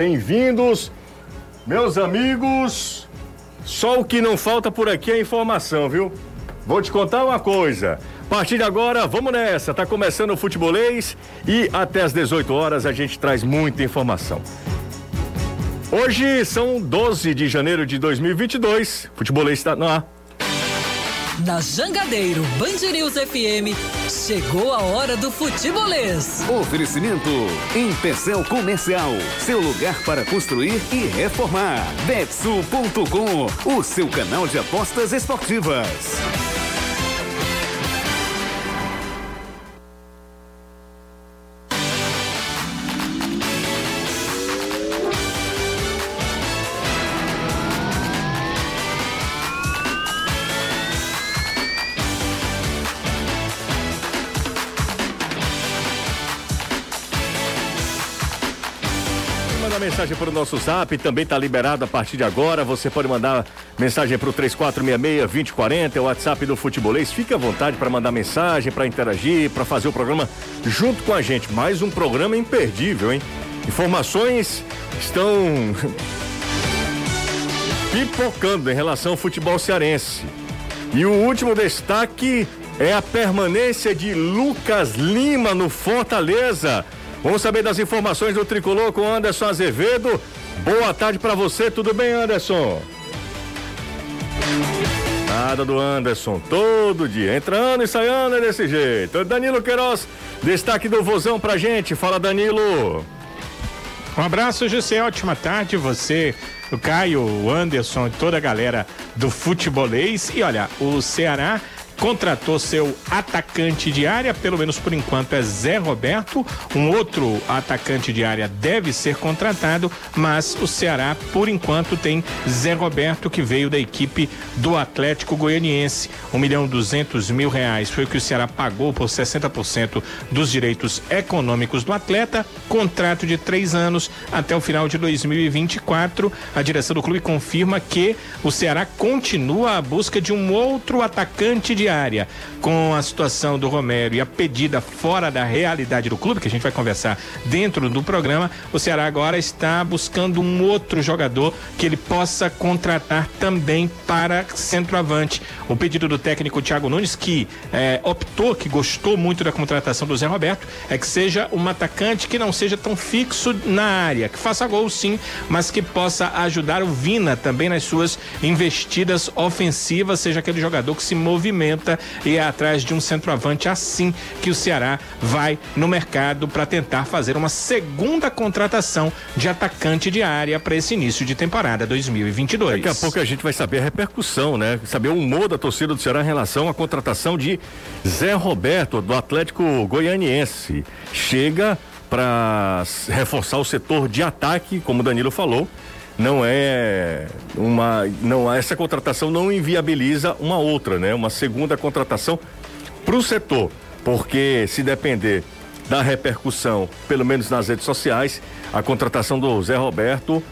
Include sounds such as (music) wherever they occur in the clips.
Bem-vindos, meus amigos. Só o que não falta por aqui é informação, viu? Vou te contar uma coisa. A partir de agora, vamos nessa. Tá começando o futebolês e até às 18 horas a gente traz muita informação. Hoje são 12 de janeiro de 2022. Futebolês está no ar. Na Jangadeiro Band News FM, chegou a hora do futebolês. Oferecimento Empecel Comercial, seu lugar para construir e reformar. Betsul.com, o seu canal de apostas esportivas. Mensagem para o nosso zap, também está liberado a partir de agora. Você pode mandar mensagem para o 3466-2040, é o WhatsApp do Futebolês. Fique à vontade para mandar mensagem, para interagir, para fazer o programa junto com a gente. Mais um programa imperdível, hein? Informações estão (laughs) pipocando em relação ao futebol cearense. E o último destaque é a permanência de Lucas Lima no Fortaleza. Vamos saber das informações do tricolor com Anderson Azevedo. Boa tarde para você, tudo bem, Anderson? Nada do Anderson, todo dia, entrando e saindo desse jeito. Danilo Queiroz, destaque do Vozão pra gente. Fala, Danilo. Um abraço, José. Ótima tarde. Você, o Caio, o Anderson toda a galera do futebolês. E olha, o Ceará contratou seu atacante de área, pelo menos por enquanto é Zé Roberto. Um outro atacante de área deve ser contratado, mas o Ceará, por enquanto, tem Zé Roberto, que veio da equipe do Atlético Goianiense. Um milhão duzentos mil reais foi o que o Ceará pagou por 60% dos direitos econômicos do atleta. Contrato de três anos até o final de 2024. A direção do clube confirma que o Ceará continua à busca de um outro atacante de diária com a situação do Romero e a pedida fora da realidade do clube, que a gente vai conversar dentro do programa, o Ceará agora está buscando um outro jogador que ele possa contratar também para centroavante. O pedido do técnico Thiago Nunes, que é, optou, que gostou muito da contratação do Zé Roberto, é que seja um atacante que não seja tão fixo na área, que faça gol sim, mas que possa ajudar o Vina também nas suas investidas ofensivas, seja aquele jogador que se movimenta e é atrás de um centroavante assim que o Ceará vai no mercado para tentar fazer uma segunda contratação de atacante de área para esse início de temporada 2022. Daqui a pouco a gente vai saber a repercussão, né? Saber o humor da torcida do Ceará em relação à contratação de Zé Roberto do Atlético Goianiense. Chega para reforçar o setor de ataque, como o Danilo falou, não é uma não essa contratação não inviabiliza uma outra, né? Uma segunda contratação para o setor, porque se depender da repercussão, pelo menos nas redes sociais, a contratação do Zé Roberto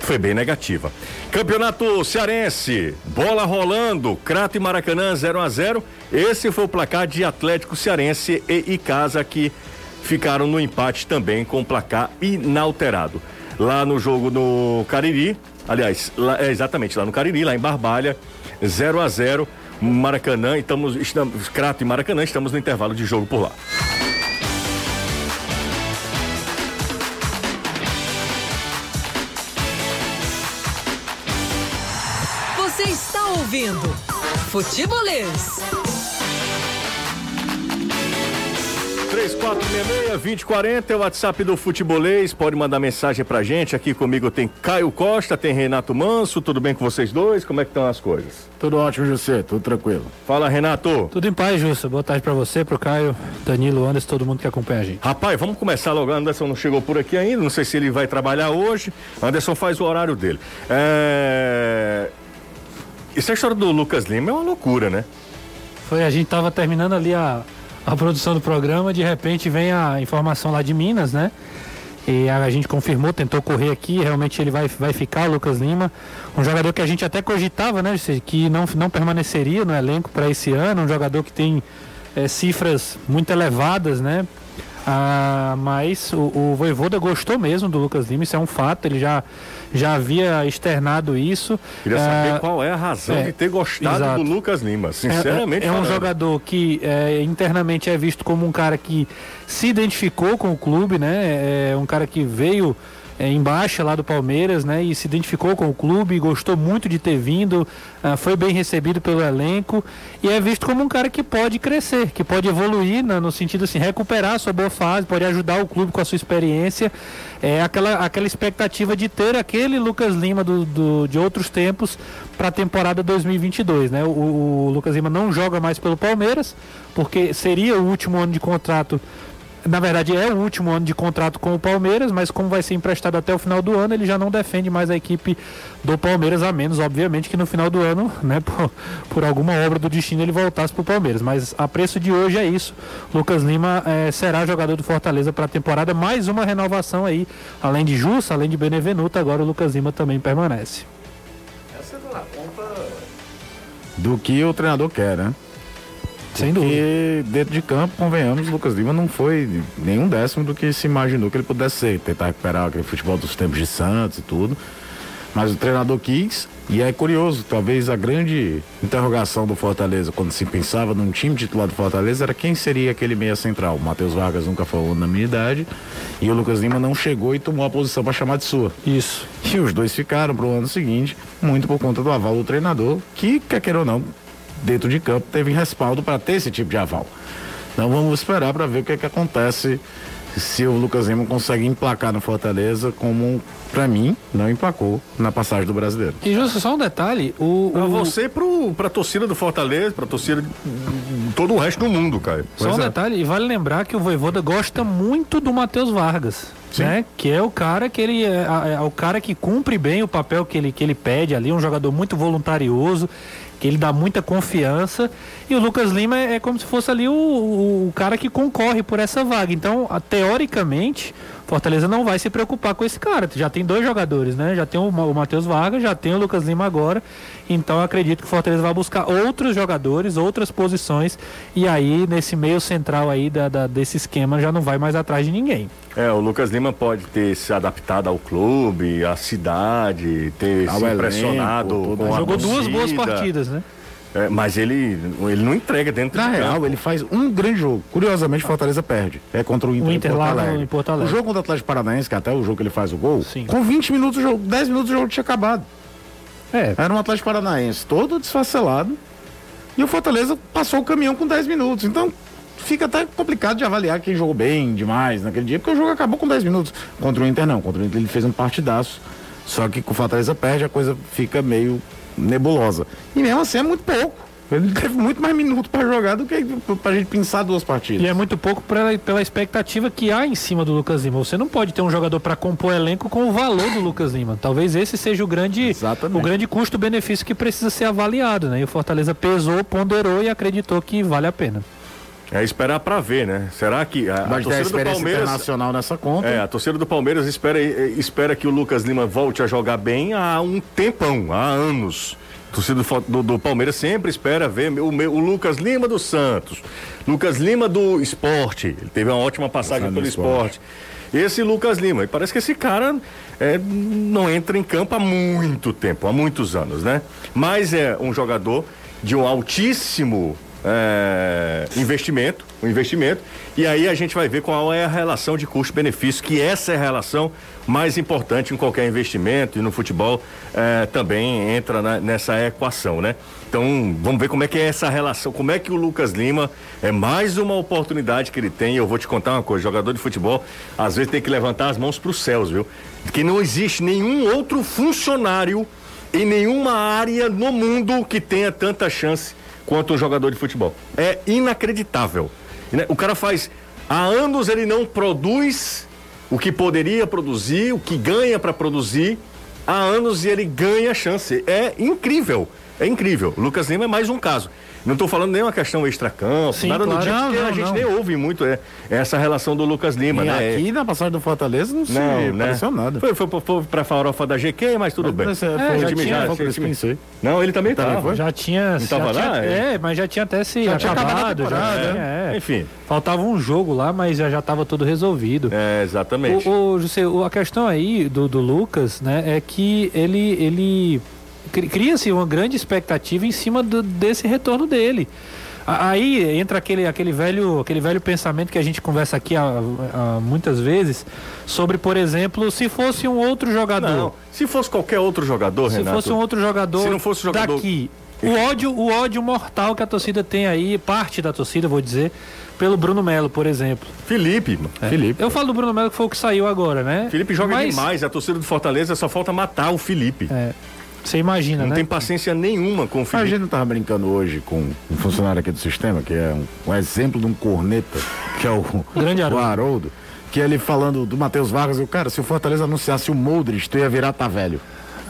foi bem negativa. Campeonato Cearense, bola rolando, Crato e Maracanã 0 a 0. Esse foi o placar de Atlético Cearense e Icasa que ficaram no empate também com o placar inalterado lá no jogo no Cariri. Aliás, lá, é exatamente lá no Cariri, lá em Barbalha, 0 a 0 Maracanã, estamos, estamos Crato e Maracanã, estamos no intervalo de jogo por lá. Você está ouvindo Futebolês. 3466-2040 é o WhatsApp do Futebolês. Pode mandar mensagem pra gente. Aqui comigo tem Caio Costa, tem Renato Manso. Tudo bem com vocês dois? Como é que estão as coisas? Tudo ótimo, José. Tudo tranquilo. Fala, Renato. Tudo em paz, Jussa. Boa tarde pra você, pro Caio, Danilo, Anderson, todo mundo que acompanha a gente. Rapaz, vamos começar logo. Anderson não chegou por aqui ainda. Não sei se ele vai trabalhar hoje. Anderson faz o horário dele. É... Essa história do Lucas Lima é uma loucura, né? Foi, a gente tava terminando ali a a produção do programa, de repente vem a informação lá de Minas, né? E a gente confirmou, tentou correr aqui, realmente ele vai, vai ficar, Lucas Lima, um jogador que a gente até cogitava, né, que não, não permaneceria no elenco para esse ano, um jogador que tem é, cifras muito elevadas, né? Ah, mas o, o Voivoda gostou mesmo do Lucas Lima, isso é um fato, ele já, já havia externado isso. Queria saber Ah, qual é a razão é, de ter gostado exato. do Lucas Lima, É- sinceramente. É, é um jogador que é, internamente é visto como um cara que se identificou com o clube, né? É um cara que veio é, lá do Palmeiras, né? E se identificou com o clube, gostou muito de ter vindo, ah, foi bem recebido pelo elenco e é visto como um cara que pode crescer, que pode evoluir né, no sentido assim, recuperar a sua boa fase, pode ajudar o clube com a sua experiência. É aquela, aquela expectativa de ter aquele Lucas Lima do, do- de outros tempos para a temporada 2022, né? O, o Lucas Lima não joga mais pelo Palmeiras, porque seria o último ano de contrato na verdade, é o último ano de contrato com o Palmeiras, mas como vai ser emprestado até o final do ano, ele já não defende mais a equipe do Palmeiras, a menos, obviamente, que no final do ano, né, (laughs) por, por alguma obra do destino, ele voltasse para o Palmeiras. Mas a preço de hoje é isso. Lucas Lima eh, será jogador do Fortaleza para a temporada. Mais uma renovação aí, além de Jussa, além de Benevenuto, agora o Lucas Lima também permanece. Do que o treinador quer, né? Sem dúvida. Porque dentro de campo, convenhamos, o Lucas Lima não foi nenhum décimo do que se imaginou que ele pudesse ser. Tentar recuperar aquele futebol dos tempos de Santos e tudo. Mas o treinador quis, e é curioso, talvez a grande interrogação do Fortaleza, quando se pensava num time titular do Fortaleza, era quem seria aquele meia central. O Matheus Vargas nunca foi unanimidade, e o Lucas Lima não chegou e tomou a posição para chamar de sua. Isso. E os dois ficaram pro ano seguinte, muito por conta do aval do treinador, que, quer queira ou não, dentro de campo teve respaldo para ter esse tipo de aval. Então vamos esperar para ver o que, é que acontece se o Lucas Lima consegue emplacar no Fortaleza como, para mim, não emplacou na passagem do brasileiro. E justo só um detalhe, o, Pra o- você, pro, pra torcida do Fortaleza, pra torcida de todo o resto do mundo, cara. Só um é. detalhe, e vale lembrar que o Voivoda gosta muito do Matheus Vargas, Sim. né? Que é o cara que ele é, é- é o cara que cumpre bem o papel que ele, que ele pede ali, um jogador muito voluntarioso, que ele dá muita confiança. E o Lucas Lima é, é como se fosse ali o, o- o cara que concorre por essa vaga. Então, a- teoricamente, Fortaleza não vai se preocupar com esse cara. Já tem dois jogadores, né? Já tem o, o Matheus Vargas, já tem o Lucas Lima agora. Então, eu acredito que o Fortaleza vai buscar outros jogadores, outras posições. E aí, nesse meio central aí da, da- desse esquema, já não vai mais atrás de ninguém. É, o Lucas Lima pode ter se adaptado ao clube, à cidade, ter Ao se elenco, impressionado com a Jogou duas boas partidas, né? É, mas ele, ele não entrega dentro Na de real, campo. ele faz um grande jogo. Curiosamente, Fortaleza perde. É contra o Inter, O em Inter Porto Alegre. em Porto Alegre. O jogo contra o Atlético Paranaense, que é até o jogo que ele faz o gol, Sim. com 20 minutos, o jogo, 10 minutos o jogo tinha acabado. É, Era um Atlético Paranaense todo desfacelado. E o Fortaleza passou o caminhão com 10 minutos. Então fica até complicado de avaliar quem jogou bem demais naquele dia, porque o jogo acabou com 10 minutos. Contra o Inter não. Contra o Inter ele fez um partidaço. Só que com o Fortaleza perde, a coisa fica meio nebulosa. E mesmo assim é muito pouco. Ele teve muito mais minutos para jogar do que pra gente pensar duas partidas. E é muito pouco pela, pela expectativa que há em cima do Lucas Lima. Você não pode ter um jogador para compor elenco com o valor do Lucas Lima. Talvez esse seja o grande, Exatamente. o grande custo-benefício que precisa ser avaliado, né? E o Fortaleza pesou, ponderou e acreditou que vale a pena. É esperar pra ver, né? Será que a, ter a torcida do Palmeiras internacional nessa conta. É, a torcida do Palmeiras espera, eh, espera que o Lucas Lima volte a jogar bem há um tempão, há anos. A torcida do, do- Palmeiras sempre espera ver o, o Lucas Lima do Santos, Lucas Lima do Esporte. Ele teve uma ótima passagem pelo no esporte. Esse Lucas Lima, e parece que esse cara é, não entra em campo há muito tempo, há muitos anos, né? Mas é um jogador de um altíssimo é, investimento, um investimento, e aí a gente vai ver qual é a relação de custo-benefício, que essa é a relação mais importante em qualquer investimento e no futebol é, também entra na- nessa equação, né? Então vamos ver como é que é essa relação, como é que o Lucas Lima é mais uma oportunidade que ele tem. Eu vou te contar uma coisa: jogador de futebol às vezes tem que levantar as mãos para os céus, viu? Que não existe nenhum outro funcionário em nenhuma área no mundo que tenha tanta chance quanto um jogador de futebol. É inacreditável. Né? O cara faz. Há anos ele não produz o que poderia produzir, o que ganha para produzir. Há anos e ele ganha chance. É incrível. é incrível. Lucas Lima é mais um caso. Não estou falando nem uma questão extracampo, nada do claro. tipo, Não, porque a não, gente não. nem ouve muito é, essa relação do Lucas Lima, E né? aqui na passagem do Fortaleza não se não, né? nada. Foi, foi, foi pra farofa da GQ, mas tudo bem. Mas, é, É, foi já time tinha, já, foi time. Não, ele também Também tava. foi? Já tinha. Não tava lá? tinha- É, mas já tinha até se Já acabado já temporada, tinha, é. Enfim, Faltava um jogo lá, mas já estava tudo resolvido. é, exatamente. O, o, José, a questão aí do, do Lucas, né, é que ele, ele cria-se uma grande expectativa em cima do- desse retorno dele. Aí entra aquele, aquele, velho, aquele velho pensamento que a gente conversa aqui há, muitas vezes sobre, por exemplo, se fosse um outro jogador. Não, se fosse qualquer outro jogador, Se Renato. fosse um outro jogador, Se não fosse jogador- daqui, o ódio, o ódio mortal que a torcida tem aí, parte da torcida, vou dizer, pelo Bruno Melo, por exemplo. Felipe, mano. Felipe. Eu falo do Bruno Melo que foi o que saiu agora, né? Felipe joga Mas, demais. A torcida do Fortaleza só falta matar o Felipe. É, você imagina, Não né? tem paciência nenhuma com o A Felipe. gente não tava brincando hoje com um funcionário aqui do sistema, que é um, um exemplo de um corneta, que é o, Grande Haroldo. o Haroldo, que é ele falando do Matheus Vargas, eu, cara, se o Fortaleza anunciasse o Moldris, tu ia virar tá velho.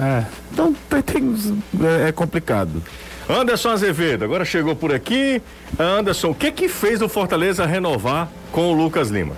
É. Então tem, tem- é, é complicado. Anderson Azevedo, agora chegou por aqui. Anderson, o que que fez o Fortaleza renovar com o Lucas Lima?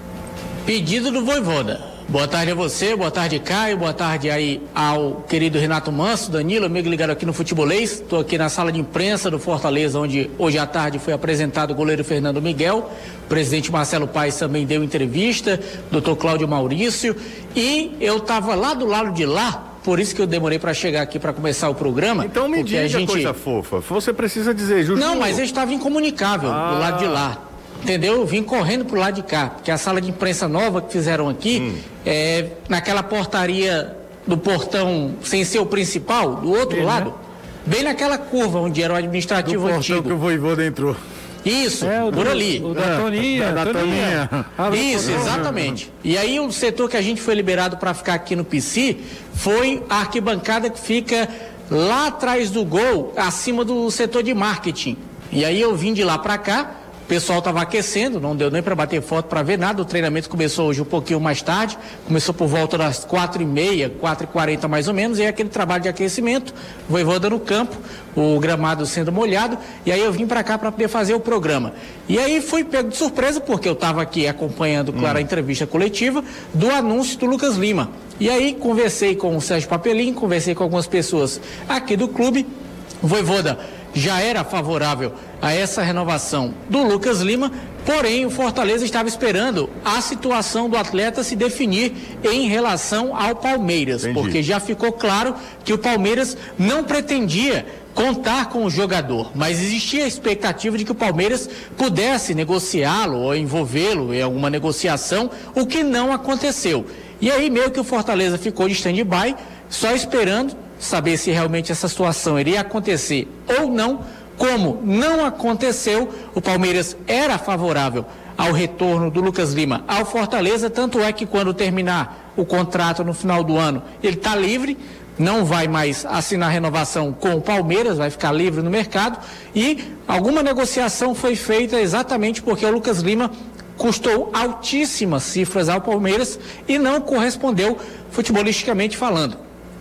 Pedido do Voivoda. Boa tarde a você, boa tarde Caio, boa tarde aí ao querido Renato Manso, Danilo, amigo ligado aqui no Futebolês. Estou aqui na sala de imprensa do Fortaleza, onde hoje à tarde foi apresentado o goleiro Fernando Miguel. O presidente Marcelo Paes também deu entrevista, doutor Cláudio Maurício. E eu estava lá do lado de lá, por isso que eu demorei para chegar aqui para começar o programa. Então me diga coisa fofa. Você precisa dizer, Juju. não, mas eu estava incomunicável Ah. do lado de lá. Entendeu? Eu vim correndo pro lado de cá, porque a sala de imprensa nova que fizeram aqui, Hum. é naquela portaria do portão sem ser o principal, do outro Bem, lado, né? bem naquela curva onde era o Do administrativo portão antigo. que o Voivoda entrou. Isso, É, o por do- ali. O da Toninha. da Toninha. Toninha. O Isso, exatamente. E aí o setor que a gente foi liberado para ficar aqui no PC foi a arquibancada que fica lá atrás do gol, acima do setor de marketing. E aí eu vim de lá para cá, o pessoal estava aquecendo, não deu nem para bater foto para ver nada. O treinamento começou hoje um pouquinho mais tarde, começou por volta das quatro e meia, quatro e quarenta mais ou menos, e aí aquele trabalho de aquecimento, voivoda no campo, o gramado sendo molhado, e aí eu vim para cá para poder fazer o programa. E aí fui pego de surpresa, porque eu estava aqui acompanhando, claro, a entrevista coletiva do anúncio do Lucas Lima. E aí conversei com o Sérgio Papelim, conversei com algumas pessoas aqui do clube, Voivoda já era favorável a essa renovação do Lucas Lima, porém o Fortaleza estava esperando a situação do atleta se definir em relação ao Palmeiras, Entendi. porque já ficou claro que o Palmeiras não pretendia contar com o jogador, mas existia a expectativa de que o Palmeiras pudesse negociá-lo ou envolvê-lo em alguma negociação, o que não aconteceu. E aí meio que o Fortaleza ficou de stand-by, só esperando saber se realmente essa situação iria acontecer ou não. Como não aconteceu, o Palmeiras era favorável ao retorno do Lucas Lima ao Fortaleza, tanto é que quando terminar o contrato no final do ano, ele está livre, não vai mais assinar renovação com o Palmeiras, vai ficar livre no mercado e alguma negociação foi feita exatamente porque o Lucas Lima custou altíssimas cifras ao Palmeiras e não correspondeu futebolisticamente falando.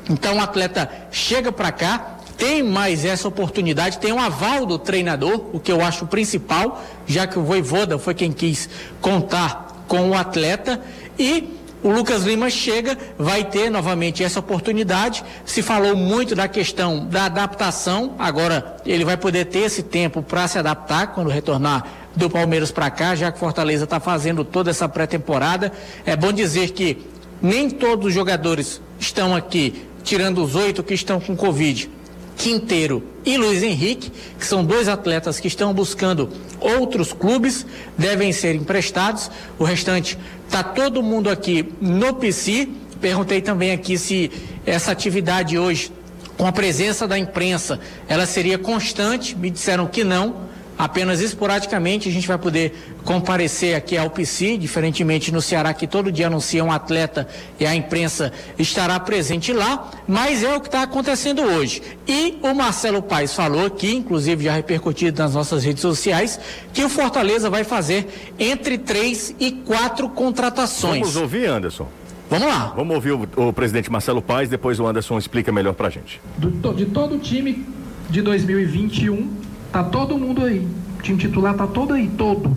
Então o atleta chega para cá, tem mais essa oportunidade, tem um aval do treinador, o que eu acho principal, já que o Voivoda foi quem quis contar com o atleta e o Lucas Lima chega, vai ter novamente essa oportunidade. Se falou muito da questão da adaptação, agora ele vai poder ter esse tempo para se adaptar quando retornar do Palmeiras para cá, já que Fortaleza está fazendo toda essa pré-temporada. É bom dizer que nem todos os jogadores estão aqui, tirando os oito que estão com Covid. Quinteiro e Luiz Henrique, que são dois atletas que estão buscando outros clubes, devem ser emprestados. O restante está todo mundo aqui no PC. Perguntei também aqui se essa atividade hoje, com a presença da imprensa, ela seria constante. Me disseram que não apenas esporadicamente a gente vai poder comparecer aqui ao PC, diferentemente no Ceará que todo dia anuncia um atleta e a imprensa estará presente lá, mas é o que está acontecendo hoje. E o Marcelo Paes falou aqui, inclusive já repercutido nas nossas redes sociais, que o Fortaleza vai fazer entre três e quatro contratações. Vamos ouvir, Anderson. Vamos lá. Vamos ouvir o, o presidente Marcelo Paes, depois o Anderson explica melhor pra gente. do- de todo o time de 2021, tá todo mundo aí. O time titular tá todo aí, todo.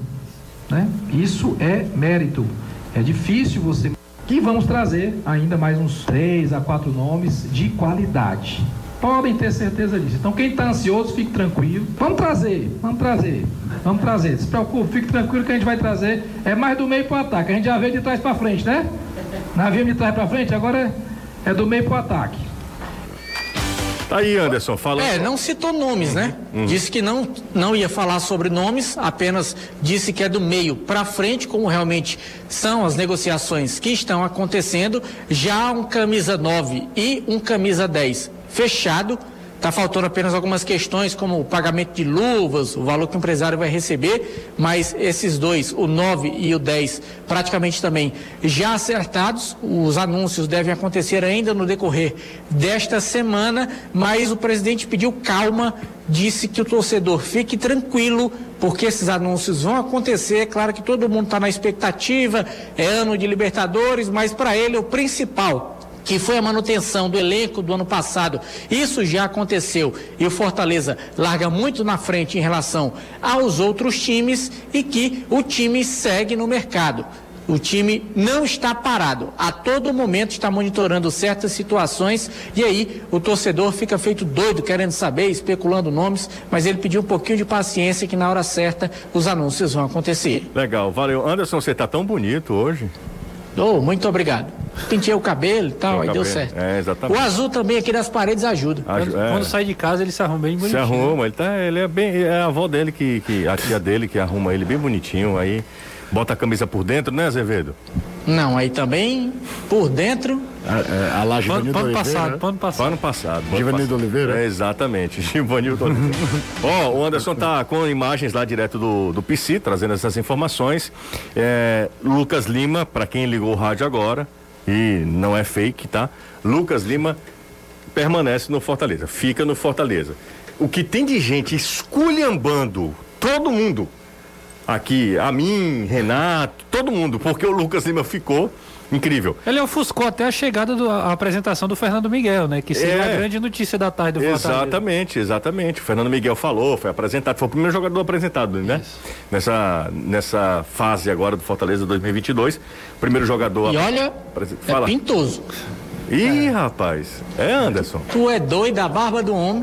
Né? Isso é mérito. É difícil você. E vamos trazer ainda mais uns três a quatro nomes de qualidade. Podem ter certeza disso. Então, quem está ansioso, fique tranquilo. Vamos trazer, vamos trazer, vamos trazer. Se preocupe, fique tranquilo que a gente vai trazer. É mais do meio para o ataque. A gente já veio de trás para frente, né? Navio de trás para frente, agora é, do meio para o ataque. Aí, Anderson, fala. É, não citou nomes, né? Uhum. Disse que não, não ia falar sobre nomes, apenas disse que é do meio para frente, como realmente são as negociações que estão acontecendo. Já um camisa 9 e um camisa 10 fechado. Está faltando apenas algumas questões, como o pagamento de luvas, o valor que o empresário vai receber, mas esses dois, o 9 e o 10, praticamente também já acertados. Os anúncios devem acontecer ainda no decorrer desta semana, mas o presidente pediu calma, disse que o torcedor fique tranquilo, porque esses anúncios vão acontecer. É claro que todo mundo está na expectativa, é ano de Libertadores, mas para ele o principal que foi a manutenção do elenco do ano passado. Isso já aconteceu e o Fortaleza larga muito na frente em relação aos outros times e que o time segue no mercado. O time não está parado, a todo momento está monitorando certas situações e aí o torcedor fica feito doido querendo saber, especulando nomes, mas ele pediu um pouquinho de paciência que na hora certa os anúncios vão acontecer. Legal, valeu. Anderson, você está tão bonito hoje. Oh, muito obrigado. Pintei o cabelo e tal, aí deu certo. É, exatamente. O azul também aqui das paredes ajuda. Quando, quando sai de casa, ele se arruma bem Se bonitinho. arruma, ele, tá, ele é bem. É a avó dele que, que. A tia dele que arruma ele bem bonitinho. Aí bota a camisa por dentro, né, Azevedo? Não, aí também, por dentro, A, a lá Pano Oliveira. passado, né? pano passado. Ano passado. ano Givanildo passado. Oliveira? É, exatamente, (laughs) Givanildo Oliveira. (laughs) Ó, o Anderson tá com imagens lá direto do, do PC, trazendo essas informações. É, Lucas Lima, para quem ligou o rádio agora, e não é fake, tá? Lucas Lima permanece no Fortaleza, fica no Fortaleza. O que tem de gente esculhambando todo mundo, aqui, a mim, Renato, todo mundo, porque o Lucas Lima ficou incrível. Ele ofuscou até a chegada da apresentação do Fernando Miguel, né? Que seria É. a grande notícia da tarde do Fortaleza. Exatamente, exatamente. O Fernando Miguel falou, foi apresentado, foi o primeiro jogador apresentado, né? Nessa, nessa fase agora do Fortaleza 2022. Primeiro jogador. e olha, é Fala. pintoso. Ih, rapaz. É Anderson. Tu é doido, a barba do homem.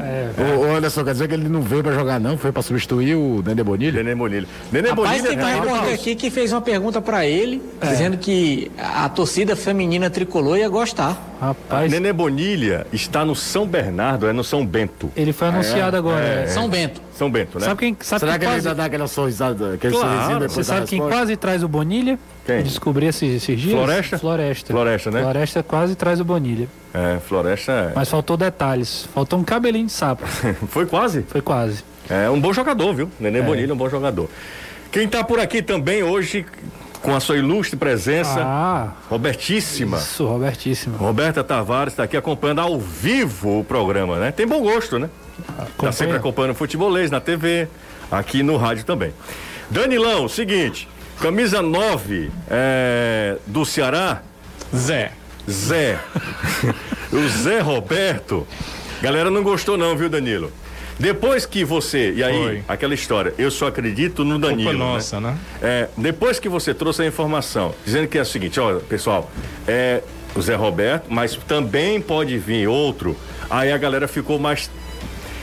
Ô, ô, Anderson, quer dizer que ele não veio pra jogar, não? Foi pra substituir o Nenê Bonilha? Nenê Bonilha. Nenê Rapaz, Bonilha. tem um é, repórter aqui que fez uma pergunta pra ele, dizendo que a torcida feminina tricolor ia gostar. Rapaz, Nenê Bonilha está no São Bernardo, é no São Bento. ele foi anunciado agora. é. São Bento. São Bento, né? Sabe quem, sabe Será que ele quase, ainda dá aquela sorrisada, aquele Claro, sorrisinho depois Você sabe quem resposta? quase traz o Bonilha? Quem? Descobri esses, esses dias. Floresta? Floresta. Floresta, né? Floresta quase traz o Bonilha. É, Floresta. Mas faltou detalhes. Faltou um cabelinho de sapo. é- (laughs) Foi quase. Foi quase. É um bom jogador, viu? Nenê Bonilha é um bom jogador. Quem está por aqui também hoje, com a sua ilustre presença, Ah, Robertíssima. isso, Robertíssimo. Roberta Tavares está aqui acompanhando ao vivo o programa, né? Tem bom gosto, né? Tá sempre acompanhando o futebolês na TV, aqui no rádio também. Danilão, seguinte, camisa 9 é, do Ceará, Zé. Zé. (laughs) o Zé Roberto. Galera não gostou não, viu, Danilo? Depois que você, e aí, aquela história, eu só acredito no Danilo. Culpa né? nossa, né? É, depois que você trouxe a informação, dizendo que é o seguinte, olha, pessoal, é o Zé Roberto, mas também pode vir outro, aí a galera ficou mais,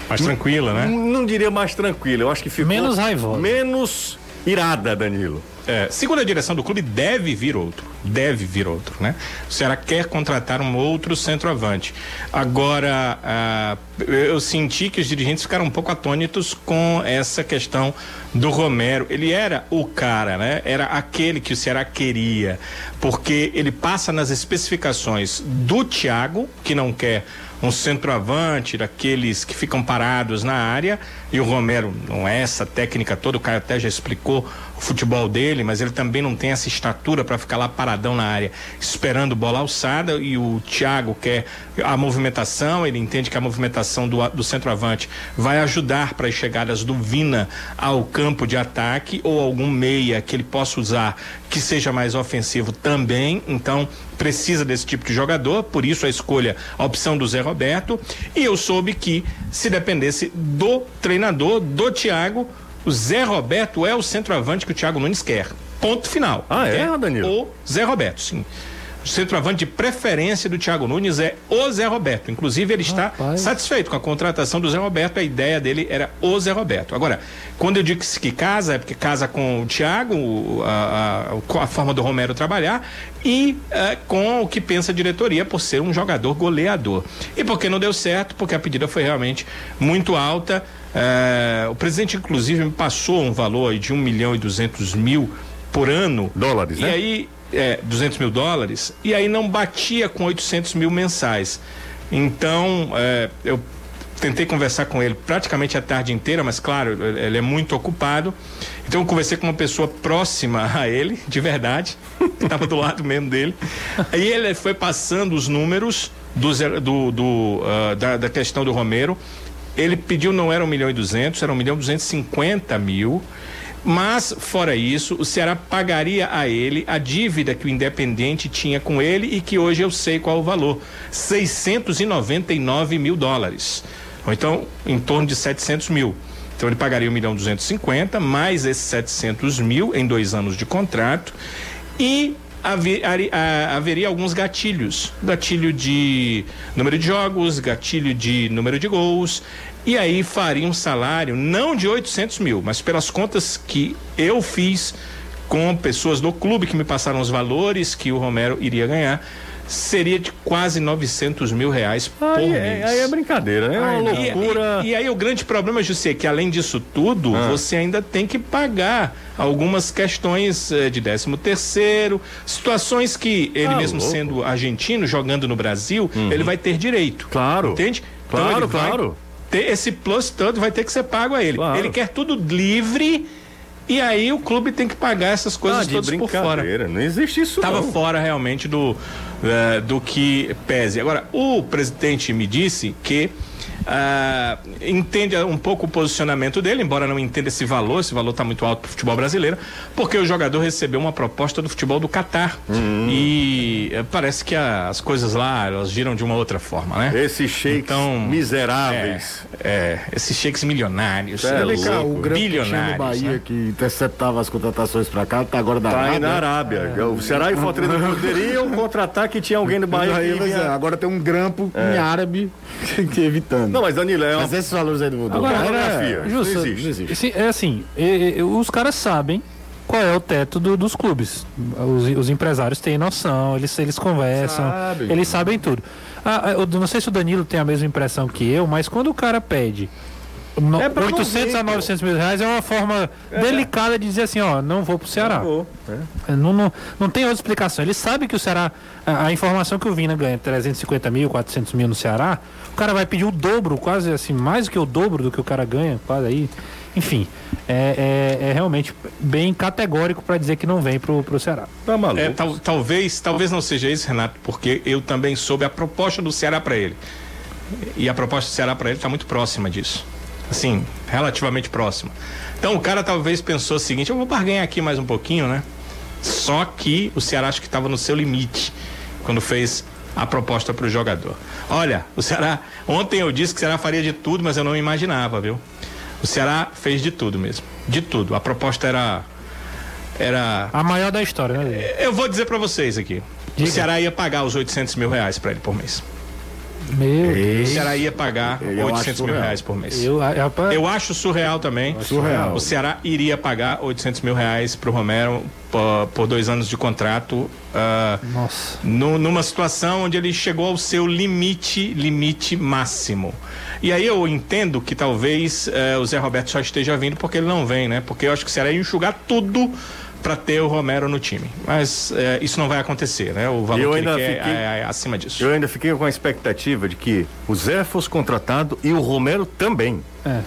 Mais tranquila, né? não diria mais tranquila, eu acho que ficou Menos raivosa. menos irada, Danilo. É, segundo a direção do clube, deve vir outro. Deve vir outro, né? O Ceará quer contratar um outro centroavante. Agora, ah, eu senti que os dirigentes ficaram um pouco atônitos com essa questão do Romero. Ele era o cara, né? Era aquele que o Ceará queria, porque ele passa nas especificações do Thiago, que não quer um centroavante, daqueles que ficam parados na área, e o Romero não é essa técnica toda, o Caio até já explicou o futebol dele, mas ele também não tem essa estatura para ficar lá paradão na área esperando bola alçada e o Thiago quer a movimentação, ele entende que a movimentação do, do centroavante vai ajudar para as chegadas do Vina ao campo de ataque ou algum meia que ele possa usar que seja mais ofensivo também, então precisa desse tipo de jogador, por isso a escolha, a opção do Zé Roberto, e eu soube que se dependesse do treinador, do Thiago, o Zé Roberto é o centroavante que o Thiago Nunes quer. Ponto final. Ah, é, é Danilo? O Zé Roberto, sim. O centroavante de preferência do Thiago Nunes é o Zé Roberto. Inclusive, ele está Rapaz. satisfeito com a contratação do Zé Roberto. A ideia dele era o Zé Roberto. Agora, quando eu digo que casa, é porque casa com o Thiago, a, a- com a forma do Romero trabalhar e eh, com o que pensa a diretoria por ser um jogador goleador. E por que não deu certo? Porque a pedida foi realmente muito alta. Eh, o presidente, inclusive, me passou um valor de 1 milhão e 200 mil por ano. Dólares, e né? aí, é, 200 mil dólares, e aí não batia com 800 mil mensais. Então, é, eu tentei conversar com ele praticamente a tarde inteira, mas claro, ele é muito ocupado. Então, eu conversei com uma pessoa próxima a ele, de verdade, estava do lado mesmo dele. Aí ele foi passando os números do, do, do, ah, da, da questão do Romero. Ele pediu, não era 1 milhão e 200, era 1 milhão e 250 mil. Mas, fora isso, o Ceará pagaria a ele a dívida que o Independente tinha com ele e que hoje eu sei qual o valor: 699 mil dólares. Ou então, em torno de 700 mil. Então, ele pagaria 1 milhão e 250, mais esses 700 mil em dois anos de contrato. E haveria alguns gatilhos: gatilho de número de jogos, gatilho de número de gols. E aí faria um salário não de 800 mil, mas pelas contas que eu fiz com pessoas do clube que me passaram os valores que o Romero iria ganhar, seria de quase 900 mil reais por Aí, mês. é, aí é brincadeira, é uma loucura. E, e aí o grande problema, José, é que além disso tudo, Ah. você ainda tem que pagar algumas questões eh, de 13 terceiro, situações que ele Ah, mesmo louco. sendo argentino, jogando no Brasil, ele vai ter direito. Claro. Entende? Então Claro, vai claro. Ter esse plus todo vai ter que ser pago a ele. Claro. Ele quer tudo livre e aí o clube tem que pagar essas coisas Ah, de todas por fora. não existe isso Estava não. fora realmente do, eh, do que pese. Agora, o presidente me disse que ah, entende um pouco o posicionamento dele, embora não entenda esse valor, esse valor está muito alto para o futebol brasileiro, porque o jogador recebeu uma proposta do futebol do Catar. E eh, parece que a- as coisas lá elas giram de uma outra forma, né? Esses shakes Então, miseráveis. É, é, esses cheques milionários. É Vem cá, louco. o grande que tinha no bilionários. Bahia né? que interceptava as contratações pra cá, tá agora da Tá Arábia. na Arábia. O Ceará e o (laughs) poderiam contratar que tinha alguém do Bahia Aí, que mas é, agora tem um grampo em árabe (laughs) que evitando. Não, mas Danilo, é uma Mas esses valores aí do, do Agora, pornografia. é, justo, Não existe. não existe. É assim, os caras sabem qual é o teto do- dos clubes. Os, os empresários têm noção, eles, eles conversam, Sabem. eles sabem tudo. Ah, eu não sei se o Danilo tem a mesma impressão que eu, mas quando o cara pede no- É pra 800 a não ver, 900 mil reais é uma forma delicada de dizer assim, ó, não vou pro Ceará. Vou, é. Não, não, não tem outra explicação. Ele sabe que o Ceará, a, a informação que o Vina ganha 350 mil, 400 mil no Ceará, o cara vai pedir o dobro, quase assim, mais do que o dobro do que o cara ganha, quase aí. Enfim, é, é- é realmente bem categórico para dizer que não vem pro, pro Ceará. Tá maluco. É, tal- talvez, talvez não seja isso, Renato, porque eu também soube a proposta do Ceará para ele. E a proposta do Ceará para ele está muito próxima disso. Assim, relativamente próxima. Então o cara talvez pensou o seguinte: eu vou barganhar aqui mais um pouquinho, né? Só que o Ceará acho que estava no seu limite quando fez a proposta para o jogador. Olha, o Ceará. Ontem eu disse que o Ceará faria de tudo, mas eu não imaginava, viu? O Ceará fez de tudo mesmo. De tudo. A proposta era. Era A maior da história, né? eu vou dizer pra vocês aqui. Diga. O Ceará ia pagar os 800 mil reais pra ele por mês. Meu Deus. O Ceará ia pagar Eu acho 800 mil reais por mês. Eu, rapaz, Eu acho surreal também. Surreal. O Ceará iria pagar 800 mil reais pro Romero por, por dois anos de contrato. ah, Nossa. nu- numa situação onde ele chegou ao seu limite, limite máximo. E aí eu entendo que talvez eh, o Zé Roberto só esteja vindo porque ele não vem, né? Porque eu acho que o Ceará ia enxugar tudo para ter o Romero no time. Mas eh, isso não vai acontecer, né? O valor Eu que ele ainda quer fiquei- é, é acima disso. Eu ainda fiquei com a expectativa de que o Zé fosse contratado e o Romero também. É.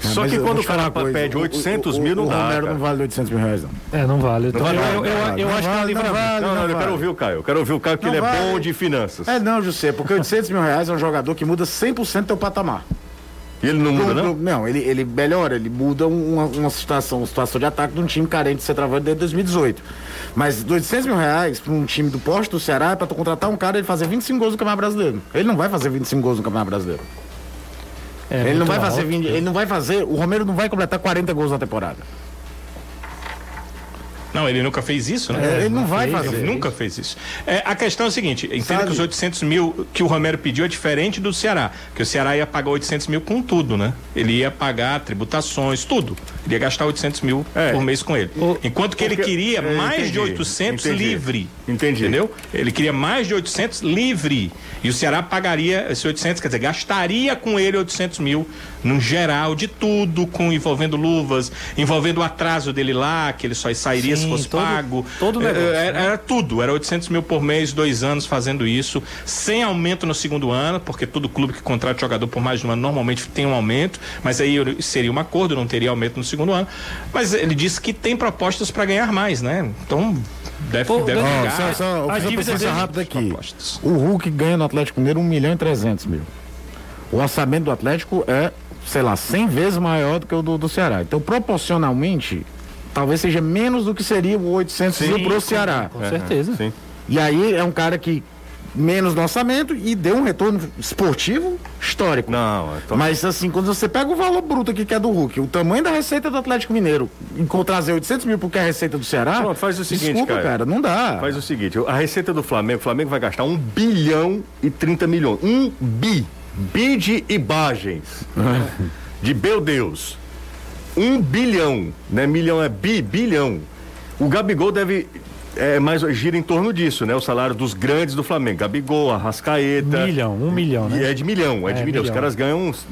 Só que eu quando o cara pede o- 800 o- mil, não o dá. Romero cara. não vale 800 mil reais, não. É, não vale. Então, vale, eu, não eu, vale, eu não acho que é um vale, não vale. Não, não, eu vale. quero ouvir o Caio. Eu quero ouvir o Caio, que Não ele é vale. bom de finanças. É, não, José, porque 800 mil reais é um jogador que muda 100% teu patamar. E ele não muda, não? não, ele, ele melhora, ele muda uma, uma situação, uma situação de ataque de um time carente de centroavante desde 2018. Mas 800 mil reais para um time do poste do Ceará é para tu contratar um cara e ele fazer 25 gols no Campeonato Brasileiro. Ele não vai fazer 25 gols no Campeonato Brasileiro. É ele não vai fazer alto. 20, ele não vai fazer, o Romero não vai completar 40 gols na temporada. Não, ele nunca fez isso, né? É, ele não vai Ele fazer. nunca fez isso. É, a questão é a seguinte: entenda Sabe? que os 800 mil que o Romero pediu é diferente do Ceará. Que o Ceará ia pagar 800 mil com tudo, né? Ele ia pagar tributações, tudo. Ele ia gastar 800 mil É. por mês com ele. Enquanto que ele queria é, mais entendi, de 800 entendi. livre. Entendi. Entendeu? Ele queria mais de 800 livre. E o Ceará pagaria esse 800, quer dizer, gastaria com ele 800 mil no geral de tudo, com envolvendo luvas, envolvendo o atraso dele lá, que ele só sairia se Sim, fosse todo- pago. todo o É, negócio, Era, era tudo, era 800 mil por mês, dois anos fazendo isso, sem aumento no segundo ano, porque todo clube que contrata jogador por mais de um ano normalmente tem um aumento, mas aí seria um acordo, não teria aumento no segundo ano. Mas ele disse que tem propostas para ganhar mais, né? Então deve, Pô, deve Ó, pegar só, só, dele- rápida aqui. propostas. O Hulk ganha no Atlético Mineiro 1 milhão e 300 mil. O orçamento do Atlético é, sei lá, 100 vezes maior do que o do, do Ceará. Então, proporcionalmente, talvez seja menos do que seria o 800 mil pro Ceará. Com certeza. Sim. E aí é um cara que menos no orçamento e deu um retorno esportivo histórico. Não, to- Mas assim, quando você pega o valor bruto aqui que é do Hulk, o tamanho da receita do Atlético Mineiro, trazer 800 mil porque é a receita do Ceará, Pronto, faz o seguinte, desculpa, Caio. cara, não dá. Faz o seguinte, a receita do Flamengo, o Flamengo vai gastar 1 bilhão e 30 milhões. Um bi. Bi de imagens. (laughs) de meu Deus. Um bilhão. Não é milhão, é bi, bilhão. O Gabigol deve. É, mais gira em torno disso, né? O salário dos grandes do Flamengo. Gabigol, Arrascaeta. Milhão, um milhão, E né? é de milhão, é, de É, milhão. Os milhão. caras ganham uns.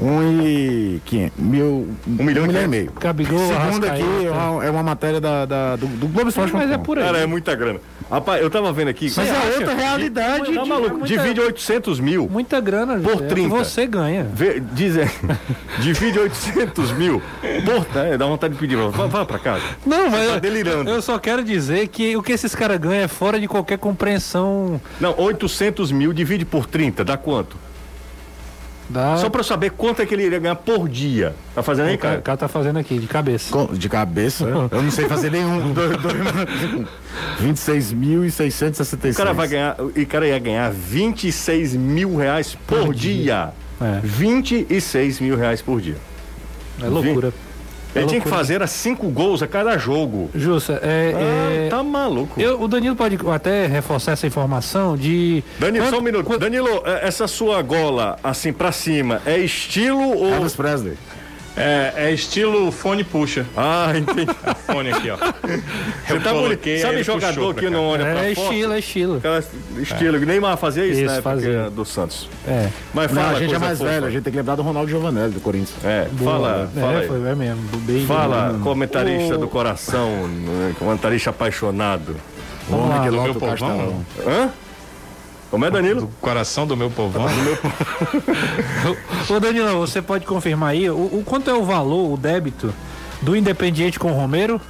Um e quinhentos, mil, um milhão e e quinhentos. meio. Gabigol, Segundo aqui é uma, é uma matéria da, da- do, do Globo Esporte. Mas é por aí. Cara, é muita grana. Rapaz, eu tava vendo aqui. Mas Você é outra realidade. Tá maluco? muita- Divide 800 mil. Muita grana, Por José, é o que 30. Você ganha. Vê, diz, é, (laughs) divide 800 mil. Porra, é, dá vontade de pedir. Vá, vá pra casa. Não, mas tá eu- delirando. Eu só quero dizer que o que esses caras ganham é fora de qualquer compreensão Não, 800 mil divide por 30, dá quanto? Da. Só pra eu saber quanto é que ele iria ganhar por dia. Tá fazendo aí, o cara, o cara tá fazendo aqui, de cabeça. Com- De cabeça, eu não sei fazer nenhum. (laughs) Dois- dois- 26.666. O cara vai ganhar, o cara ia ganhar 26 mil reais por, dia. É. 26 mil reais por dia. É loucura. Ele tinha que fazer a cinco gols a cada jogo. Justa, é. Ah, é- tá maluco. eu- o Danilo pode até reforçar essa informação de. Danilo, só um minuto. quanto- Danilo, é, essa sua gola assim pra cima é estilo ou. Elvis Presley. É, é estilo fone puxa. Ah, entendi. A (laughs) fone aqui, ó. Você tá bonito. coloquei, aí Sabe jogador que cá. não olha pra É foto? estilo, é estilo. Aquela estilo. Neymar fazia isso, Isso, época fazia. do Santos. É. Mas Não, fala a gente é mais fofa. velho, a gente tem que lembrar do Ronaldo Giovanelli, do Corinthians. É, fala, é, fala aí. foi, é mesmo. Bem, Fala, bem- comentarista O- do coração, né, comentarista apaixonado. O homem lá, que do lota meu povão. Hã? Como é, Danilo? Do coração do meu povão. (laughs) Ô Danilo, você pode confirmar aí o, o quanto é o valor, o débito do Independiente com o Romero?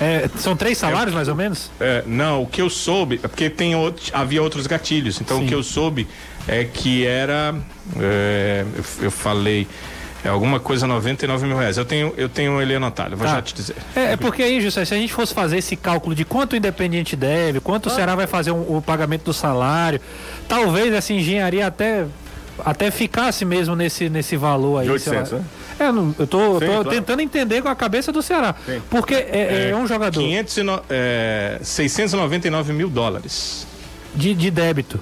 É, são três salários, mais ou menos? É, não, o que eu soube, é porque tem outro, havia outros gatilhos. Então Sim. o que eu soube é que era. é, eu, eu falei. É alguma coisa 99 mil reais. Eu tenho, eu tenho ele anotado, vou Tá. já te dizer. É, é porque aí, José, se a gente fosse fazer esse cálculo de quanto o Independiente deve, quanto o Ceará vai fazer um- o pagamento do salário, talvez essa engenharia até, até ficasse mesmo nesse, nesse valor aí. De sei lá. 800, né? É, não, eu tô, Sim, tô claro. tentando entender com a cabeça do Ceará. Porque é, é um jogador 500 e no, é, 699 mil dólares de, de débito.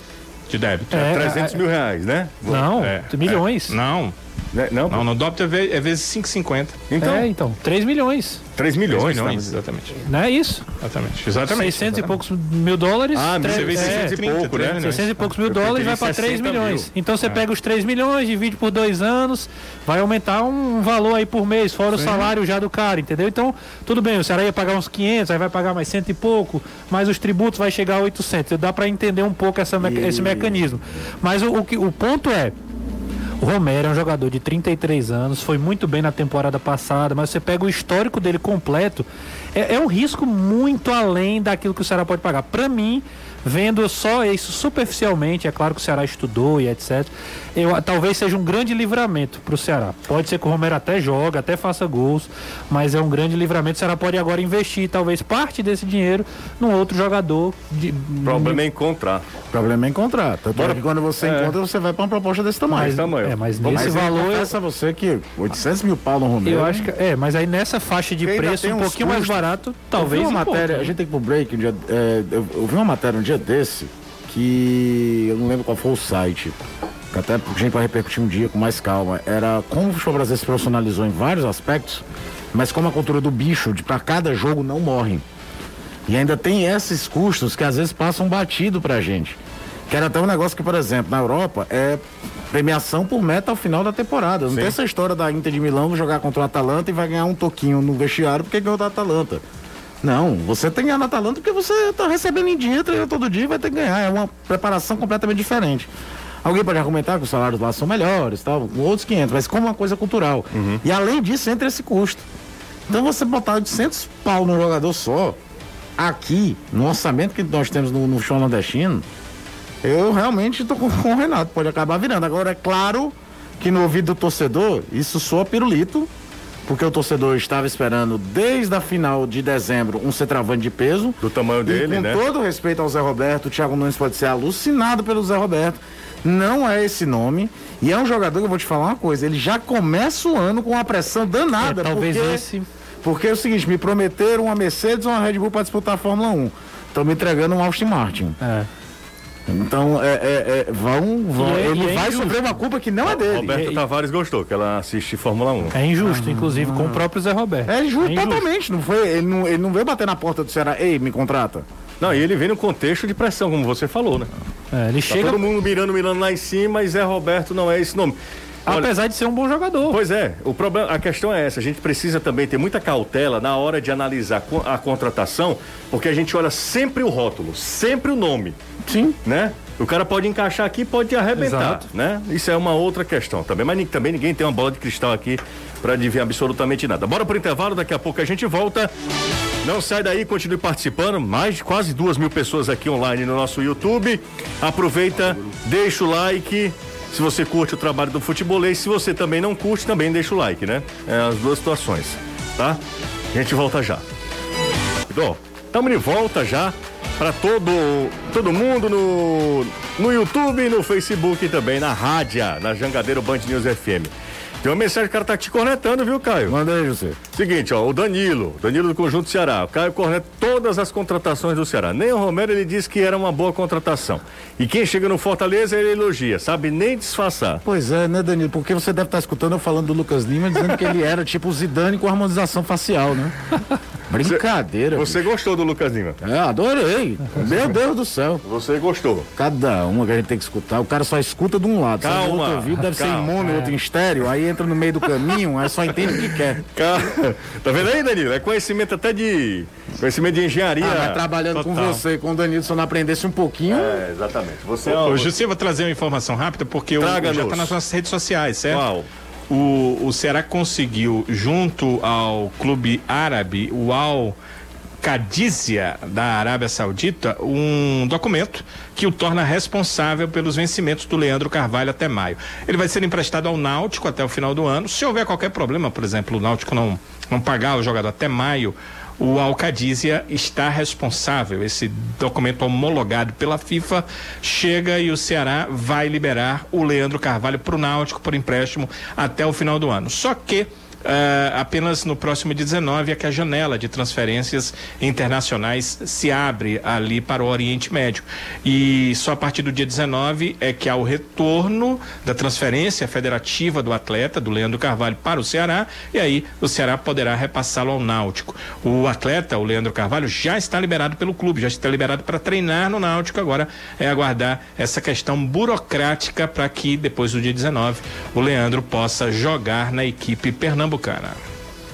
de débito. É, 300 mil reais, né? Não, É, milhões. é. Não, Né? Não, não, no débito é, ve- é vezes 5,50. Então, É, então, 3 milhões. 3 3 milhões. milhões, tá? exatamente. Não é isso? Exatamente. Exatamente. 600 e poucos mil dólares. Ah, tre- Você vê é, 600 e pouco, né? 600 e poucos mil dólares vai para 3 60 milhões. mil. Então você pega os 3 milhões, divide por dois anos, vai aumentar um valor aí por mês, fora o salário já do cara, entendeu? Então, tudo bem, o Ceará ia pagar uns 500, aí vai pagar mais cento e pouco, mas os tributos vai chegar a 800. Dá para entender um pouco essa meca- esse mecanismo. Mas o, o, o ponto é, O Romero é um jogador de 33 anos, foi muito bem na temporada passada, mas você pega o histórico dele completo, é, é um risco muito além daquilo que o Ceará pode pagar. Para mim, vendo só isso superficialmente, é claro que o Ceará estudou e etc. Eu, talvez seja um grande livramento para o Ceará. Pode ser que o Romero até joga, até faça gols, mas é um grande livramento. O Ceará pode agora investir talvez parte desse dinheiro num outro jogador. De, O problema é encontrar. O problema é encontrar. Tanto Bora- é que quando você É. encontra, você vai pra uma proposta desse tamanho. Mas tamanho. É, mas nesse Mas eu valor. confesso a você que 800 mil pau no Romero. Eu acho que. É, mas aí nessa faixa de preço, um pouquinho mais custos. barato, Eu talvez. vi uma matéria, né? a gente tem que ir pro break um dia. é, eu, eu vi uma matéria um dia desse que eu não lembro qual foi o site. Que até a gente vai repercutir um dia com mais calma. Era como o futebol brasileiro se profissionalizou em vários aspectos, mas como a cultura do bicho, de para cada jogo não morre. E ainda tem esses custos que às vezes passam batido pra gente. Que era até um negócio que, por exemplo, na Europa é premiação por meta ao final da temporada. Não tem essa história da Inter de Milão jogar contra o Atalanta e vai ganhar um toquinho no vestiário porque ganhou da Atalanta. Não, você tem que ganhar na Atalanta porque você tá recebendo em dia, treina todo dia e vai ter que ganhar. É uma preparação completamente diferente. Alguém pode argumentar que os salários lá são melhores, tal, com outros 500, mas como uma coisa cultural. E além disso, entra esse custo. Então você botar 800 pau no jogador só, aqui, no orçamento que nós temos no, no show nordestino, eu realmente tô com, com o Renato, pode acabar virando. Agora, é claro que no ouvido do torcedor, isso soa pirulito, porque o torcedor estava esperando desde a final de dezembro um centroavante de peso. Do tamanho dele, com né? todo respeito ao Zé Roberto, o Thiago Nunes pode ser alucinado pelo Zé Roberto. Não é esse nome. E é um jogador que eu vou te falar uma coisa, ele já começa o ano com uma pressão danada. É, talvez porque... esse. Porque é o seguinte, me prometeram uma Mercedes ou uma Red Bull para disputar a Fórmula 1. Estão me entregando um Austin Martin. É. Então, é, é, é, vão, vão é- ele é vai injusto. sofrer uma culpa que não é dele. Roberto Tavares gostou, que ela assiste Fórmula 1. É injusto, inclusive, com o próprio Zé Roberto. É justo, injusto. totalmente. Não foi, ele, não, ele não veio bater na porta do Ceará, ei, me contrata. Não, e ele vem no contexto de pressão, como você falou, né? É, ele Tá chega, todo mundo mirando, mirando lá em cima, e Zé Roberto não é esse nome. Olha, apesar de ser um bom jogador. Pois é, o problema, a questão é essa, a gente precisa também ter muita cautela na hora de analisar a contratação, porque a gente olha sempre o rótulo, sempre o nome, Sim. né? O cara pode encaixar aqui, pode arrebentar, Exato. né? Isso é uma outra questão também, mas também ninguém tem uma bola de cristal aqui para adivinhar absolutamente nada. Bora pro intervalo, daqui a pouco a gente volta. Não sai daí, continue participando. Mais de quase duas mil pessoas aqui online no nosso YouTube. Aproveita, deixa o like. Se você curte o trabalho do futebolês, se você também não curte, também deixa o like, né? É as duas situações, tá? A gente volta já. Ó, estamos de volta já para todo todo mundo no no YouTube, no Facebook e também na rádio, na Jangadeiro Band News FM. Tem uma mensagem que o cara tá te cornetando, viu, Caio? Manda aí, José. Seguinte, ó, o Danilo, Danilo do Conjunto Ceará. O Caio corneta todas as contratações do Ceará. Nem o Romero ele disse que era uma boa contratação. E quem chega no Fortaleza ele elogia, sabe nem disfarçar. Pois é, né, Danilo? Porque você deve estar escutando eu falando do Lucas Lima dizendo que ele era tipo o Zidane com harmonização facial, né? Brincadeira. Você gostou do Lucas Lima? É, adorei. Meu Deus do céu. Você gostou. Cada uma que a gente tem que escutar. O cara só escuta de um lado. Calma, O outro ouvido deve ser em calma. mono, outro em estéreo. Aí entra no meio do caminho, aí só entende o que quer. Cara, tá vendo aí, Danilo? É conhecimento até de. Conhecimento de engenharia. Ah, mas trabalhando com total. você e com o Danilo, se eu não aprendesse um pouquinho. É, exatamente. Você é Ô, o. José, eu vou trazer uma informação rápida, porque o, já está nas nossas redes sociais, certo? Qual? O, o Ceará conseguiu, junto ao clube árabe, o Al Qadizia da Arábia Saudita, um documento que o torna responsável pelos vencimentos do Leandro Carvalho até maio. Ele vai ser emprestado ao Náutico até o final do ano. Se houver qualquer problema, por exemplo, o Náutico não, não pagar o jogador até maio, o Alcadizia está responsável. Esse documento homologado pela FIFA chega e o Ceará vai liberar o Leandro Carvalho para o Náutico por empréstimo até o final do ano. Só que eh, apenas no próximo dia 19 é que a janela de transferências internacionais se abre ali para o Oriente Médio. E só a partir do dia 19 é que há o retorno da transferência federativa do atleta, do Leandro Carvalho, para o Ceará, e aí o Ceará poderá repassá-lo ao Náutico. O atleta, o Leandro Carvalho, já está liberado pelo clube, já está liberado para treinar no Náutico. Agora é aguardar essa questão burocrática para que depois do dia 19 o Leandro possa jogar na equipe pernambucana.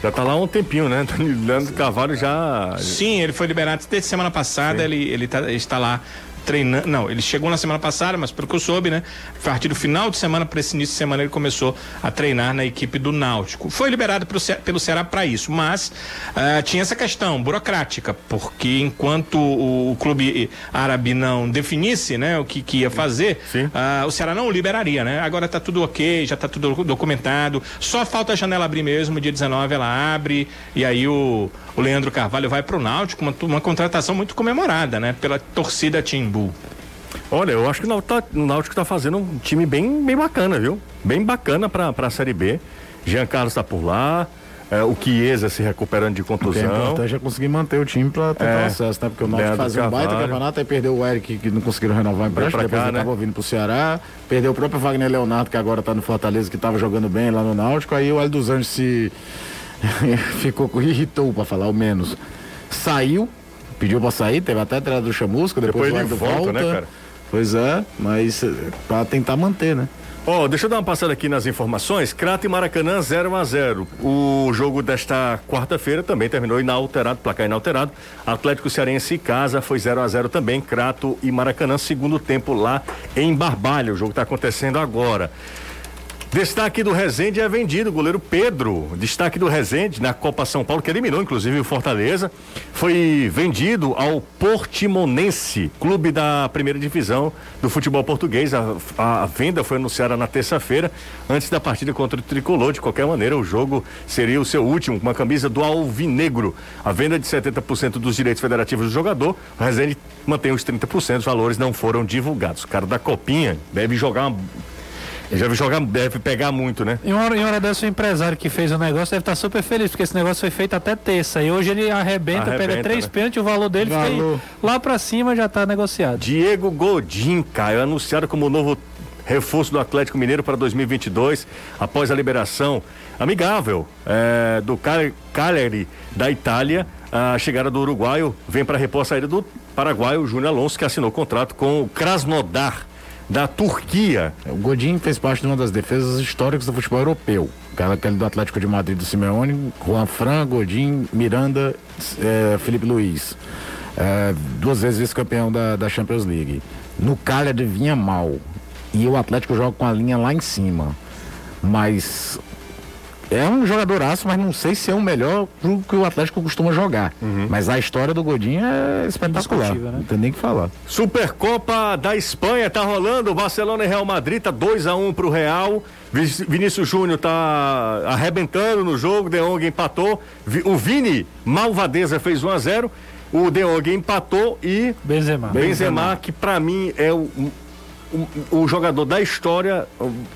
Já tá lá há um tempinho, né? (laughs) Leandro Carvalho já. Sim, ele foi liberado desde semana passada, ele, ele tá- está lá treinando. Não, ele chegou na semana passada, mas pelo que eu soube, né? A partir do final de semana para esse início de semana ele começou a treinar na equipe do Náutico. Foi liberado pelo, Ce- pelo Ceará para isso, mas ah, tinha essa questão burocrática, porque enquanto o, o clube árabe não definisse, né, o que, que ia fazer, ah, o Ceará não o liberaria, né? Agora tá tudo ok, já tá tudo documentado. Só falta a janela abrir mesmo, dia 19 ela abre e aí o, o Leandro Carvalho vai pro Náutico, uma, uma contratação muito comemorada, né? Pela torcida Timbu. Olha, eu acho que o Náutico tá, o Náutico tá fazendo um time bem, bem bacana, viu? Bem bacana pra, pra Série B. Jean Carlos tá por lá, é, o Chiesa se recuperando de O é contusão. importante é conseguir manter o time pra tentar É. o acesso, né? Porque o Náutico fazia um baita campeonato, aí perdeu o Eric, que não conseguiram renovar o empréstimo, depois cá, ele né? acabou vindo pro Ceará. Perdeu o próprio Wagner Leonardo, que agora tá no Fortaleza, que tava jogando bem lá no Náutico. Aí o Hélio dos Anjos se (laughs) ficou irritou, pra falar o menos. Saiu, pediu pra sair, teve até treinador chamusca, depois, Depois o ele Hélio volta, né, cara? Pois é, mas eh, pra tentar manter, né? Ó, deixa eu dar uma passada aqui nas informações. Crato e Maracanã 0 a 0 O jogo desta quarta-feira também terminou inalterado, placar inalterado. Atlético Cearense e Casa foi 0 a 0 também. Crato e Maracanã, segundo tempo lá em Barbalha. O jogo está acontecendo agora. Destaque do Resende é vendido, goleiro Pedro. Destaque do Resende na Copa São Paulo, que eliminou inclusive o Fortaleza. Foi vendido ao Portimonense, clube da primeira divisão do futebol português. A, a venda foi anunciada na terça-feira, antes da partida contra o Tricolor. De qualquer maneira, o jogo seria o seu último, com uma camisa do Alvinegro. A venda de 70% dos direitos federativos do jogador, o Resende mantém os 30%, os valores não foram divulgados. O cara da Copinha deve jogar uma ele deve jogar, deve pegar muito, né? Em uma, hora, em hora dessa, o empresário que fez o negócio deve estar super feliz, porque esse negócio foi feito até terça. E hoje ele arrebenta, pega Arrebenta, três né? pênaltis, o valor dele fica aí, Valor. lá pra cima já tá negociado. Diego Godin, Caio, anunciado como novo reforço do Atlético Mineiro para 2022, após a liberação amigável eh, do Cagliari da Itália. A chegada do uruguaio vem para repor a saída do paraguaio o Júnior Alonso, que assinou contrato com o Krasnodar da Turquia. O Godin fez parte de uma das defesas históricas do futebol europeu. Aquele do Atlético de Madrid do Simeone, Juan Fran, Godin, Miranda, eh, Felipe Luiz. Eh, duas vezes vice-campeão da, da Champions League. No Cagliari vinha mal. E o Atlético joga com a linha lá em cima. Mas é um jogadoraço, mas não sei se é o melhor pro que o Atlético costuma jogar. Mas a história do Godin é espetacular. Né? Não tem nem o que falar. Supercopa da Espanha tá rolando. Barcelona e Real Madrid tá 2 a 1 pro Real. Vi- Vinícius Júnior tá arrebentando no jogo. De Jong empatou. O Vini Malvadeza fez 1 a 0. O De Jong empatou e Benzema. Benzema, que pra mim é o, o, o jogador da história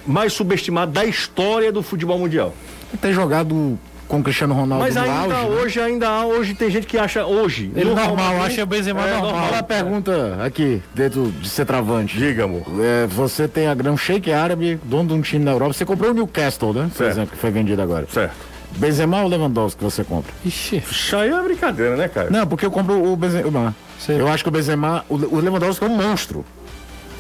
mais subestimado da história do futebol mundial. Ter jogado com o Cristiano Ronaldo Mas ainda auge, né? hoje, ainda há, hoje tem gente que acha hoje. Ele normal, acha o Benzema É, normal. Olha a pergunta aqui, dentro de ser travante. Diga, amor. É, você tem a Grão Sheik árabe, dono de um time na Europa. Você comprou o Newcastle, né? Por Certo. exemplo, que foi vendido agora. Certo. Benzema ou Lewandowski que você compra? Ixi, Isso aí é brincadeira, né, cara? Não, porque eu compro o Benzema. Sim. Eu acho que o Benzema, o, o Lewandowski é um monstro.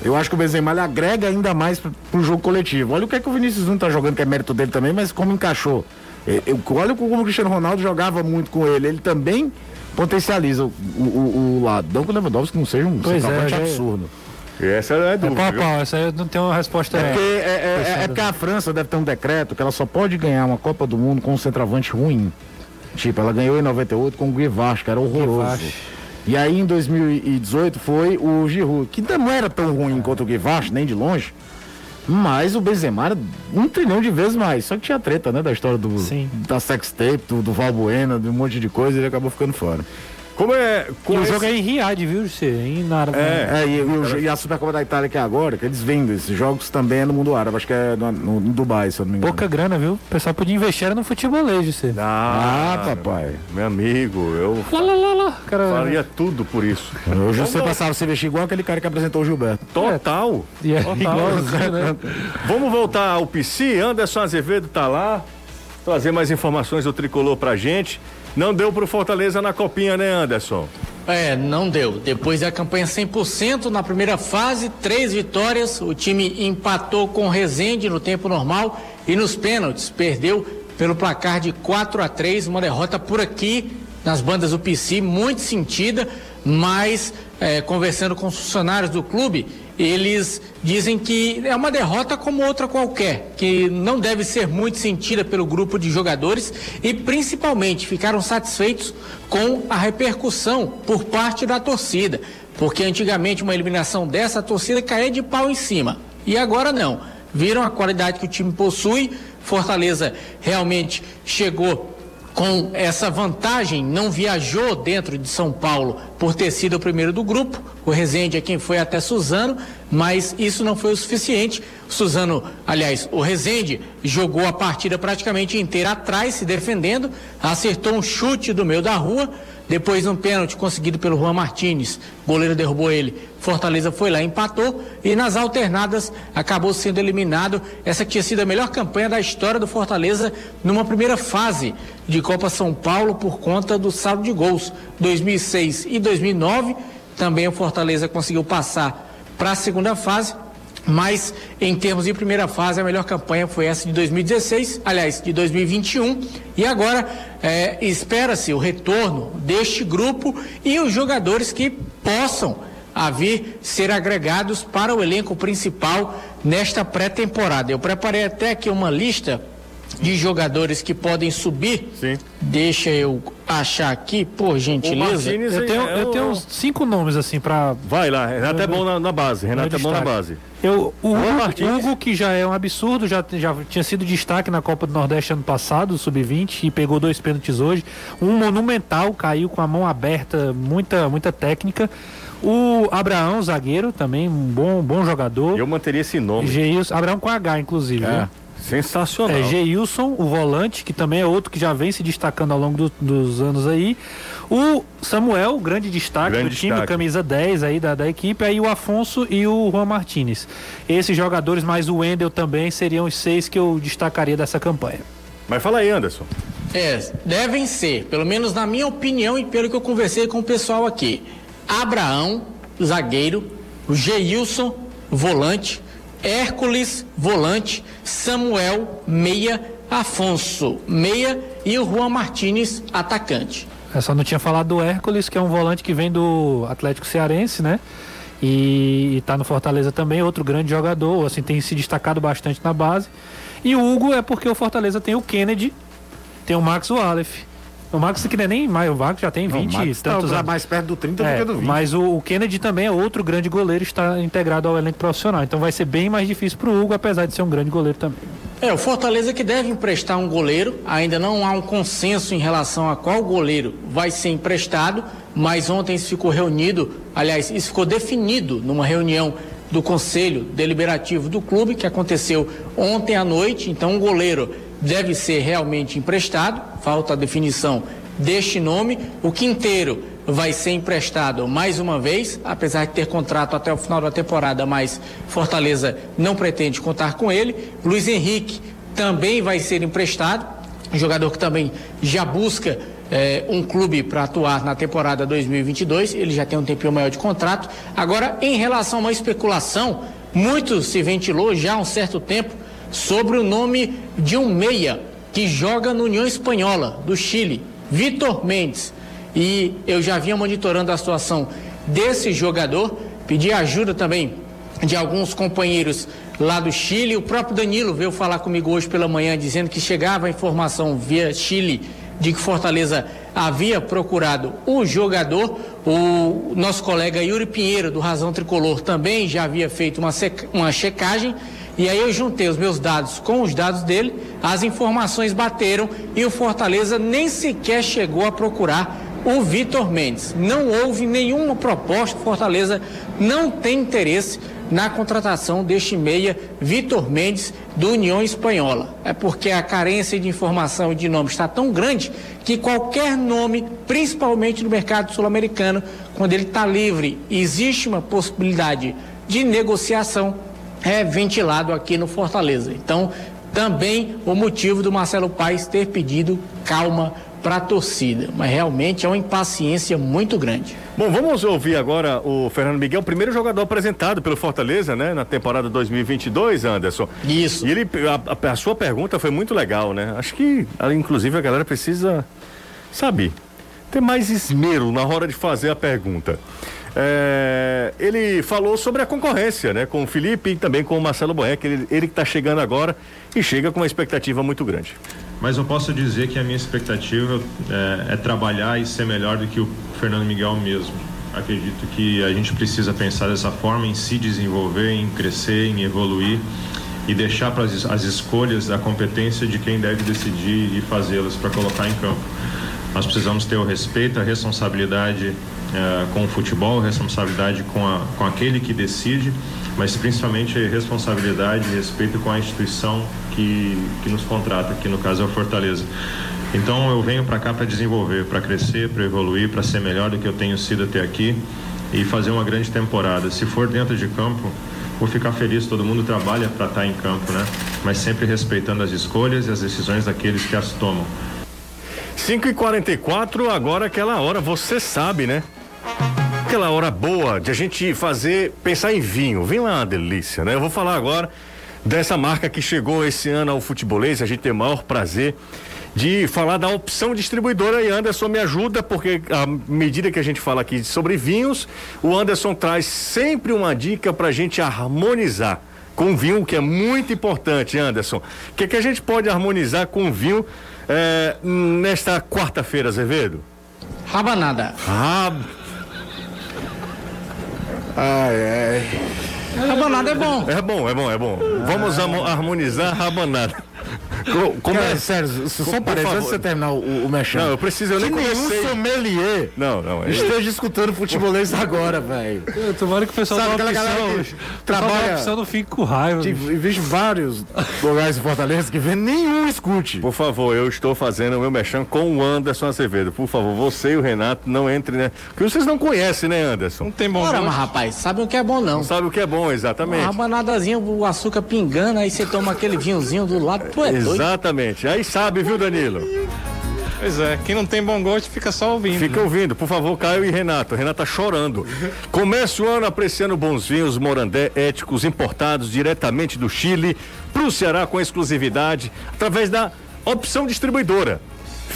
Eu acho que o Benzema ele agrega ainda mais pro, pro jogo coletivo. Olha o que é que o Vinícius não tá jogando, que é mérito dele também, mas como encaixou. Eu, eu- olha como o Cristiano Ronaldo jogava muito com ele. Ele também potencializa o, o, o- o lado. Não que o Lewandowski não seja um Pois é, centroavante já- absurdo. Essa é é dúvida. pau a viu? pau, essa aí eu não tenho uma resposta. É porque, É. é, é- é porque a França deve ter um decreto que ela só pode ganhar uma Copa do Mundo com um centroavante ruim. Tipo, ela ganhou em 98 com o Guivache, que era horroroso. Guivache. E aí em 2018 foi o Giroud, que não era tão ruim quanto o Guivache, nem de longe. Mas o Benzema era um trilhão de vezes mais. Só que tinha treta, né? Da história do, Sim. da sextape, do, do Valbuena, de um monte de coisa, e ele acabou ficando fora. Como é. E Com o esse- jogo é em Riad, viu, José? Em Nárabe. É. É, e, e e a Supercopa da Itália que é agora, que eles vendem esses jogos também é no mundo árabe, acho que é no, no- no Dubai, se eu não me engano. Pouca grana, viu? O pessoal podia investir era no futebolês, José. Ah, Ah, papai. meu amigo, eu Lá, lá, lá, lá. Cara, faria tudo por isso. (laughs) Hoje você passava a se vestir igual aquele cara que apresentou o Gilberto. Total. E é Total. (laughs) né? Vamos voltar ao PC. Anderson Azevedo tá lá. Trazer mais informações do tricolor pra gente. Não deu pro Fortaleza na copinha, né, Anderson? É, não deu. Depois da campanha 100% na primeira fase, três vitórias, o time empatou com o Rezende no tempo normal e nos pênaltis perdeu pelo placar de 4 a 3, uma derrota por aqui nas bandas do PC muito sentida, mas é, conversando com os funcionários do clube, eles dizem que é uma derrota como outra qualquer, que não deve ser muito sentida pelo grupo de jogadores e principalmente ficaram satisfeitos com a repercussão por parte da torcida, porque antigamente uma eliminação dessa a torcida caía de pau em cima. E agora não. Viram a qualidade que o time possui, Fortaleza realmente chegou com essa vantagem, não viajou dentro de São Paulo por ter sido o primeiro do grupo. O Rezende é quem foi até Suzano, mas isso não foi o suficiente. Suzano, aliás, o Rezende jogou a partida praticamente inteira atrás, se defendendo, acertou um chute do meio da rua depois um pênalti conseguido pelo Juan Martins, o goleiro derrubou ele. Fortaleza foi lá, empatou e nas alternadas acabou sendo eliminado. Essa tinha sido a melhor campanha da história do Fortaleza numa primeira fase de Copa São Paulo por conta do saldo de gols. 2006 e 2009 também o Fortaleza conseguiu passar para a segunda fase mas em termos de primeira fase, a melhor campanha foi essa de 2016, aliás, de 2021. E agora é, espera-se o retorno deste grupo e os jogadores que possam a vir ser agregados para o elenco principal nesta pré-temporada. Eu preparei até aqui uma lista de jogadores que podem subir. Sim. Deixa eu achar aqui, por gentileza. Eu tenho, é eu tenho uns cinco nomes assim para Vai lá, Renato é bom na, na base. Renato é bom na base. Eu, o Hugo, Martins. Hugo, que já é um absurdo, já, já tinha sido destaque na Copa do Nordeste ano passado, sub-20, e pegou dois pênaltis hoje. Um monumental, caiu com a mão aberta, muita, muita técnica. O Abraão, zagueiro, também um bom, bom jogador. Eu manteria esse nome. Geilson, Abraão com H, inclusive. É, né? Sensacional. É, Geilson, o volante, que também é outro que já vem se destacando ao longo do- dos anos aí. O Samuel, grande destaque Grande do time, destaque. camisa 10 aí da, da equipe. Aí o Afonso e o Juan Martinez. Esses jogadores, mais o Wendel também, seriam os seis que eu destacaria dessa campanha. Mas fala aí, Anderson. É, devem ser, pelo menos na minha opinião e pelo que eu conversei com o pessoal aqui. Abraão, zagueiro, o Geilson, volante, Hércules, volante, Samuel, meia, Afonso, meia e o Juan Martins, atacante. Eu só não tinha falado do Hércules, que é um volante que vem do Atlético Cearense, né? E, e tá no Fortaleza também, outro grande jogador, assim, tem se destacado bastante na base. E o Hugo é porque o Fortaleza tem o Kennedy, tem o Max Wallace. O Max que não é nem mais, o Max já tem 20 Não, o e tá tantos anos. mais perto do 30 do É, que do 20. mas o, o Kennedy também é outro grande goleiro, está integrado ao elenco profissional. Então vai ser bem mais difícil pro Hugo, apesar de ser um grande goleiro também. É, o Fortaleza que deve emprestar um goleiro, ainda não há um consenso em relação a qual goleiro vai ser emprestado, mas ontem isso ficou reunido, aliás, isso ficou definido numa reunião do Conselho Deliberativo do clube, que aconteceu ontem à noite, então um goleiro deve ser realmente emprestado, falta a definição deste nome, o Quinteiro vai ser emprestado mais uma vez, apesar de ter contrato até o final da temporada, mas Fortaleza não pretende contar com ele. Luiz Henrique também vai ser emprestado, jogador que também já busca eh, um clube para atuar na temporada 2022. Ele já tem um tempinho maior de contrato. Agora, em relação a uma especulação, muito se ventilou já há um certo tempo sobre o nome de um meia que joga no União Espanhola do Chile, Vitor Mendes e eu já vinha monitorando a situação desse jogador, pedi ajuda também de alguns companheiros lá do Chile. O próprio Danilo veio falar comigo hoje pela manhã dizendo que chegava a informação via Chile de que Fortaleza havia procurado o jogador. O nosso colega Yuri Pinheiro, do Razão Tricolor, também já havia feito uma, uma checagem. E aí eu juntei os meus dados com os dados dele, as informações bateram e o Fortaleza nem sequer chegou a procurar o Vitor Mendes. Não houve nenhuma proposta, Fortaleza não tem interesse na contratação deste meia Vitor Mendes do União Espanhola. É porque a carência de informação e de nome está tão grande que qualquer nome, principalmente no mercado sul-americano, quando ele está livre, existe uma possibilidade de negociação, é ventilado aqui no Fortaleza. Então, também o motivo do Marcelo Paes ter pedido calma para a torcida, mas realmente é uma impaciência muito grande. Bom, vamos ouvir agora o Fernando Miguel, o primeiro jogador apresentado pelo Fortaleza, né, na temporada 2022, Anderson. Isso. E ele, a, a- sua pergunta foi muito legal, né? Acho que, inclusive, a galera precisa, sabe, ter mais esmero na hora de fazer a pergunta. É, ele falou sobre a concorrência, né? Com o Felipe e também com o Marcelo Boeck, ele, ele que está chegando agora e chega com uma expectativa muito grande. Mas eu posso dizer que a minha expectativa é, é trabalhar e ser melhor do que o Fernando Miguel mesmo. Acredito que a gente precisa pensar dessa forma, em se desenvolver, em crescer, em evoluir e deixar para as, as escolhas da competência de quem deve decidir e fazê-las para colocar em campo. Nós precisamos ter o respeito, a responsabilidade eh, com o futebol, responsabilidade com, a, com aquele que decide, mas principalmente responsabilidade e respeito com a instituição que, que nos contrata, que no caso é o Fortaleza. Então eu venho para cá para desenvolver, para crescer, para evoluir, para ser melhor do que eu tenho sido até aqui e fazer uma grande temporada. Se for dentro de campo, vou ficar feliz, todo mundo trabalha para estar em campo, né? Mas sempre respeitando as escolhas e as decisões daqueles que as tomam. 5 e 44 agora aquela hora, você sabe, né? Aquela hora boa de a gente fazer, pensar em vinho. Vinho é uma delícia, né? Eu vou falar agora dessa marca que chegou esse ano ao futebolês, a gente tem o maior prazer de falar da opção distribuidora e Anderson me ajuda, porque à medida que a gente fala aqui sobre vinhos, o Anderson traz sempre uma dica para a gente harmonizar com vinho, que é muito importante, Anderson. O que, que a gente pode harmonizar com vinho é, nesta quarta-feira, Azevedo? Rabanada. Rab... Ai, ai. Rabanada é bom. É bom, é bom, é bom. Vamos amo- harmonizar rabanada. Co- Como Cara, é? sério, só parece, antes de você terminar o, o mexão. Não, eu preciso, eu nem que nenhum comecei. sommelier Não, não. é- esteja escutando futebolês agora, velho. Tomara que o pessoal Sabe dá aquela opção. galera que trabalha- opção não fique com raiva. Vejo vários lugares em Fortaleza que vê nenhum escute. Por favor, eu estou fazendo o meu mexão com o Anderson Azevedo. Por favor, você e o Renato não entrem, né? Porque vocês não conhecem, né, Anderson? Não tem bom Ora, mas rapaz, sabe o que é bom não? Não sabe o que é bom, Uma exatamente. rabanadazinha, o açúcar pingando, aí você toma aquele vinhozinho do lado, tu é doido. Exatamente. Aí sabe, viu, Danilo? Pois é, quem não tem bom gosto fica só ouvindo. Fica ouvindo, por favor, Caio e Renato. Renato tá chorando. Comece o ano apreciando bons vinhos Morandé éticos importados diretamente do Chile para o Ceará com exclusividade através da opção distribuidora.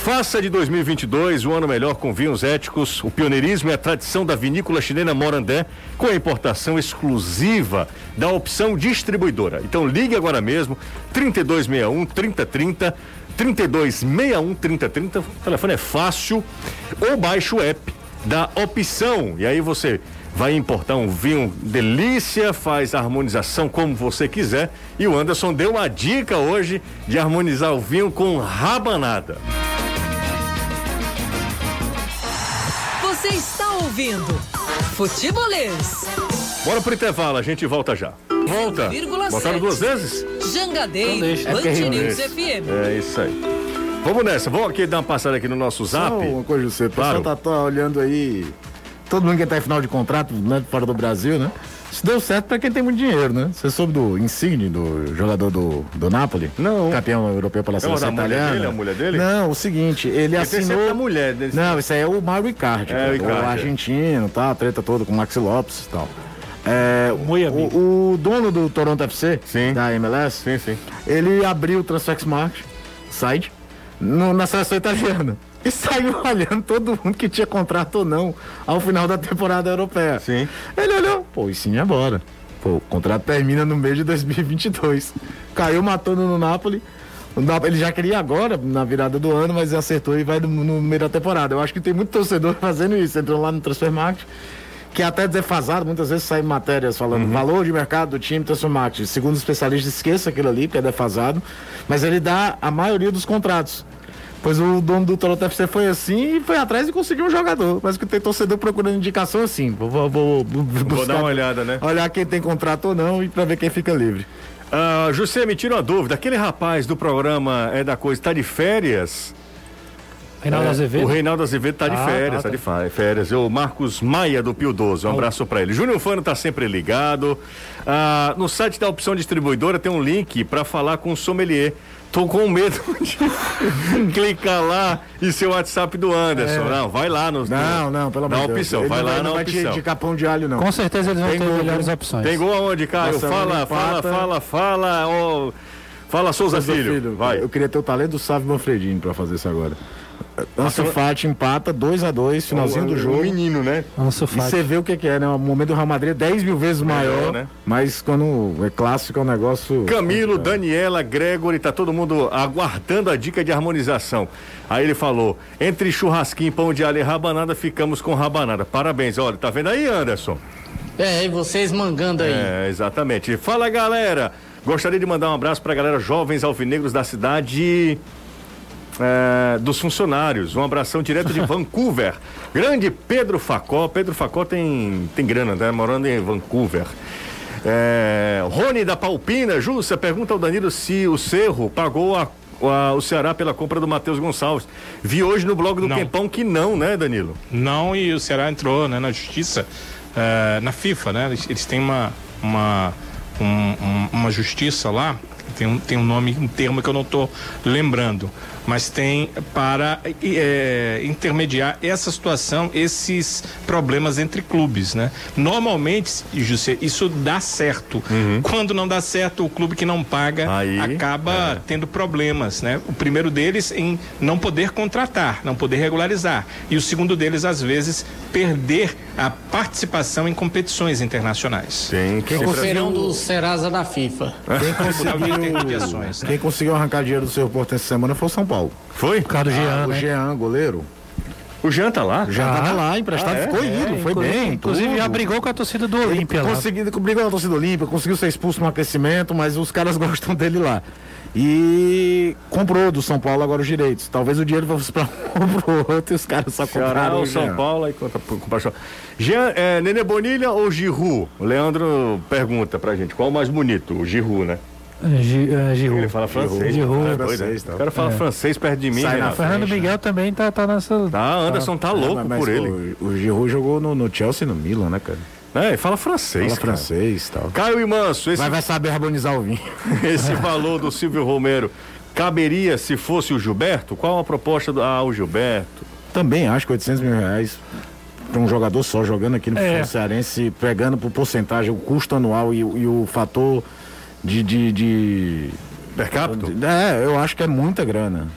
Faça de 2022 um ano melhor com vinhos éticos, o pioneirismo e a tradição da vinícola chilena Morandé com a importação exclusiva da opção distribuidora. Então ligue agora mesmo 3261 3030 3261 3030. O telefone é fácil ou baixe o app da opção. E aí você vai importar um vinho delícia, faz a harmonização como você quiser. E o Anderson deu uma dica hoje de harmonizar o vinho com rabanada. Ouvindo Futebolês. Bora pro intervalo, a gente volta já. Volta. Botaram duas vezes? Jangadeiro, deixa. É Band News. FM. É isso aí. Vamos nessa, vamos aqui dar uma passada aqui no nosso zap. Só uma coisa, você, o pessoal Claro. tá, tá olhando aí. Todo mundo que tá em final de contrato, né, fora do Brasil, né? Isso deu certo pra quem tem muito dinheiro, né? Você soube do Insigne, do jogador do, do Napoli? Não. Campeão europeu pela É seleção mulher italiana. dele, a mulher dele? Não, o seguinte, ele Porque assinou... a mulher desse- Não, esse aí é o Mauro Icardi, É, o o é. argentino, tá? A treta toda com o Maxi Lopes e tal. É, o, o dono do Toronto FC, Sim. da MLS, Sim, sim. ele abriu o Transfermarkt site no- na seleção italiana. E saiu (laughs) olhando todo mundo que tinha contrato ou não ao final da temporada europeia. Sim. Ele olhou, pô, e sim, agora. Pô, o contrato termina no mês de 2022. Caiu matando no Napoli. Ele já queria agora, na virada do ano, mas acertou e vai no, no meio da temporada. Eu acho que tem muito torcedor (laughs) fazendo isso. Entrou lá no Transfermarkt, que é até defasado, muitas vezes saem matérias falando valor de mercado do time Transfermarkt. Segundo os especialistas, esqueça aquilo ali, que é defasado. Mas ele dá a maioria dos contratos. Pois o dono do Toronto FC foi assim e foi atrás e conseguiu um jogador. Mas que tem torcedor procurando indicação assim. Vou, vou, vou, Vou buscar- dar uma olhada, né? Olhar quem tem contrato ou não e pra ver quem fica livre. Ah, José, me tira uma dúvida. Aquele rapaz do programa É da Coisa está de férias? Reinaldo É, Azevedo. O Reinaldo Azevedo tá de Ah, férias, tá, tá, de tá. fa- férias. O Marcos Maia do Pio 12, um abraço pra ele. Júnior Fano tá sempre ligado. Ah, no site da opção distribuidora tem um link pra falar com o sommelier. Tô com medo (laughs) de clicar lá e ser o WhatsApp do Anderson. Não, vai lá no. Não, não, pelo amor Na de Deus. opção, Ele vai não lá não na vai te opção. de capão de alho, não. Com certeza eles vão Tem ter gol, melhores viu? opções. Tem gol aonde, Caio? Fala, fala, fala, fala, ó. Fala, Souza Souza Filho. Vai. Eu queria ter o talento do Sávio Manfredini pra fazer isso agora. Ansu Fati empata 2 a 2 finalzinho do jogo. O menino, né? Ansu E Fati. você vê o que, que é, né? O momento do Real Madrid é 10 mil vezes maior, né? mas quando é clássico é um negócio. Camilo, Daniela, Gregory, tá todo mundo aguardando a dica de harmonização. Aí ele falou: entre churrasquinho, pão de alho e rabanada, ficamos com rabanada. Parabéns, olha, tá vendo aí, Anderson? É, e vocês mangando aí. É, exatamente. Fala, galera! Gostaria de mandar um abraço pra galera jovens alvinegros da cidade. É, dos funcionários, um abração direto de (laughs) Vancouver. Grande Pedro Facó. Pedro Facó tem, tem grana, né? Morando em Vancouver. É, Rony da Palpina, Júcia, pergunta ao Danilo se o Cerro pagou a- a- o Ceará pela compra do Matheus Gonçalves. Vi hoje no blog do Não. Tempão que não, né, Danilo? Não, e o Ceará entrou né, na justiça, eh, na FIFA, né? Eles, eles têm uma, uma, um- um- uma justiça lá, tem um, tem um nome, um termo que eu não estou lembrando, mas tem para eh, intermediar essa situação, esses problemas entre clubes, né? Normalmente, José, isso dá certo. Quando não dá certo, o clube que não paga Uhum. Aí, acaba é. tendo problemas, né? O primeiro deles em não poder contratar, não poder regularizar. E o segundo deles, às vezes, perder a participação em competições internacionais. Tem que O feirão do Serasa da FIFA. Quem (laughs) conseguiu, né? quem conseguiu arrancar dinheiro do seu porto essa semana foi o São Paulo. Foi? Por causa do Jean, o né? Jean, goleiro. O Jean tá lá? Já tava lá, emprestado, Ah, é? ficou indo, foi inclusive, bem. Inclusive, tudo. já brigou com a torcida do Olímpia lá. conseguiu, brigou na torcida olímpica, conseguiu ser expulso no aquecimento, mas os caras (laughs) gostam dele lá. E comprou do São Paulo agora os direitos. Talvez o dinheiro fosse pra (laughs) um pro outro e os caras só compraram o São Jean. Paulo aí conta com. Jean, é, Nenê Bonilha ou Giru? O Leandro pergunta pra gente, qual o mais bonito? O Giru, né? É, Gi- é, Giroud. Ele fala francês. Giroud. Ah, é doido, né? Francês, tá. O cara fala francês perto de mim, Sai né? Fernando Miguel também tá, tá nessa. Tá, Anderson tá louco Ah, mas por o- ele. O, Giroud jogou no, no Chelsea e no Milan, né, cara? É, ele fala francês, Fala cara. francês e tal. Caio e Manso, esse, Mas vai saber harmonizar o vinho. (laughs) esse valor do Silvio Romero caberia se fosse o Gilberto? Qual a proposta do... Ah, o Gilberto. Também acho que 800 mil reais para um jogador só jogando aqui no É. cearense, pegando por porcentagem o custo anual e, o- e o fator de, de, de- Per capita? É, eu acho que é muita grana.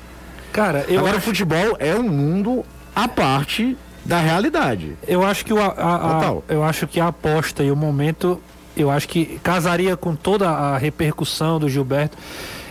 Cara, eu Agora, o acho, futebol é um mundo à parte da realidade. eu acho que o, a- a- a- eu acho que a aposta e o momento, eu acho que casaria com toda a repercussão do Gilberto.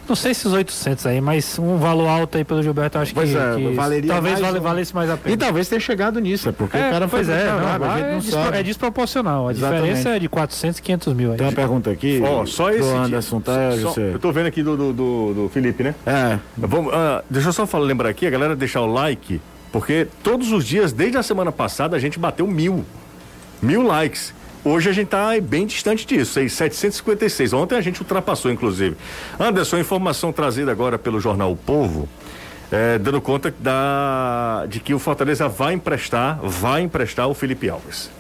Não sei se os 800 aí, mas um valor alto aí pelo Gilberto, eu acho Pois que, é, que valeria talvez mais vale, um- valesse mais a pena. E talvez tenha chegado nisso, é porque É, o cara pois foi é, não, é, não despro- sabe. é desproporcional. A Exatamente. diferença é de 400, 500 mil aí. Tem uma pergunta aqui. Ó, só esse. do Anderson, tá, só- José? Eu tô vendo aqui do, do, do- do Felipe, né? É, Vamos, ah, deixa eu só falar, lembrar aqui, a galera deixar o like, porque todos os dias, desde a semana passada, a gente bateu mil. Mil likes. Hoje a gente tá bem distante disso, seis- 756. Ontem a gente ultrapassou, inclusive. Anderson, informação trazida agora pelo jornal O Povo, eh, dando conta da, de que o Fortaleza vai emprestar, vai emprestar o Felipe Alves.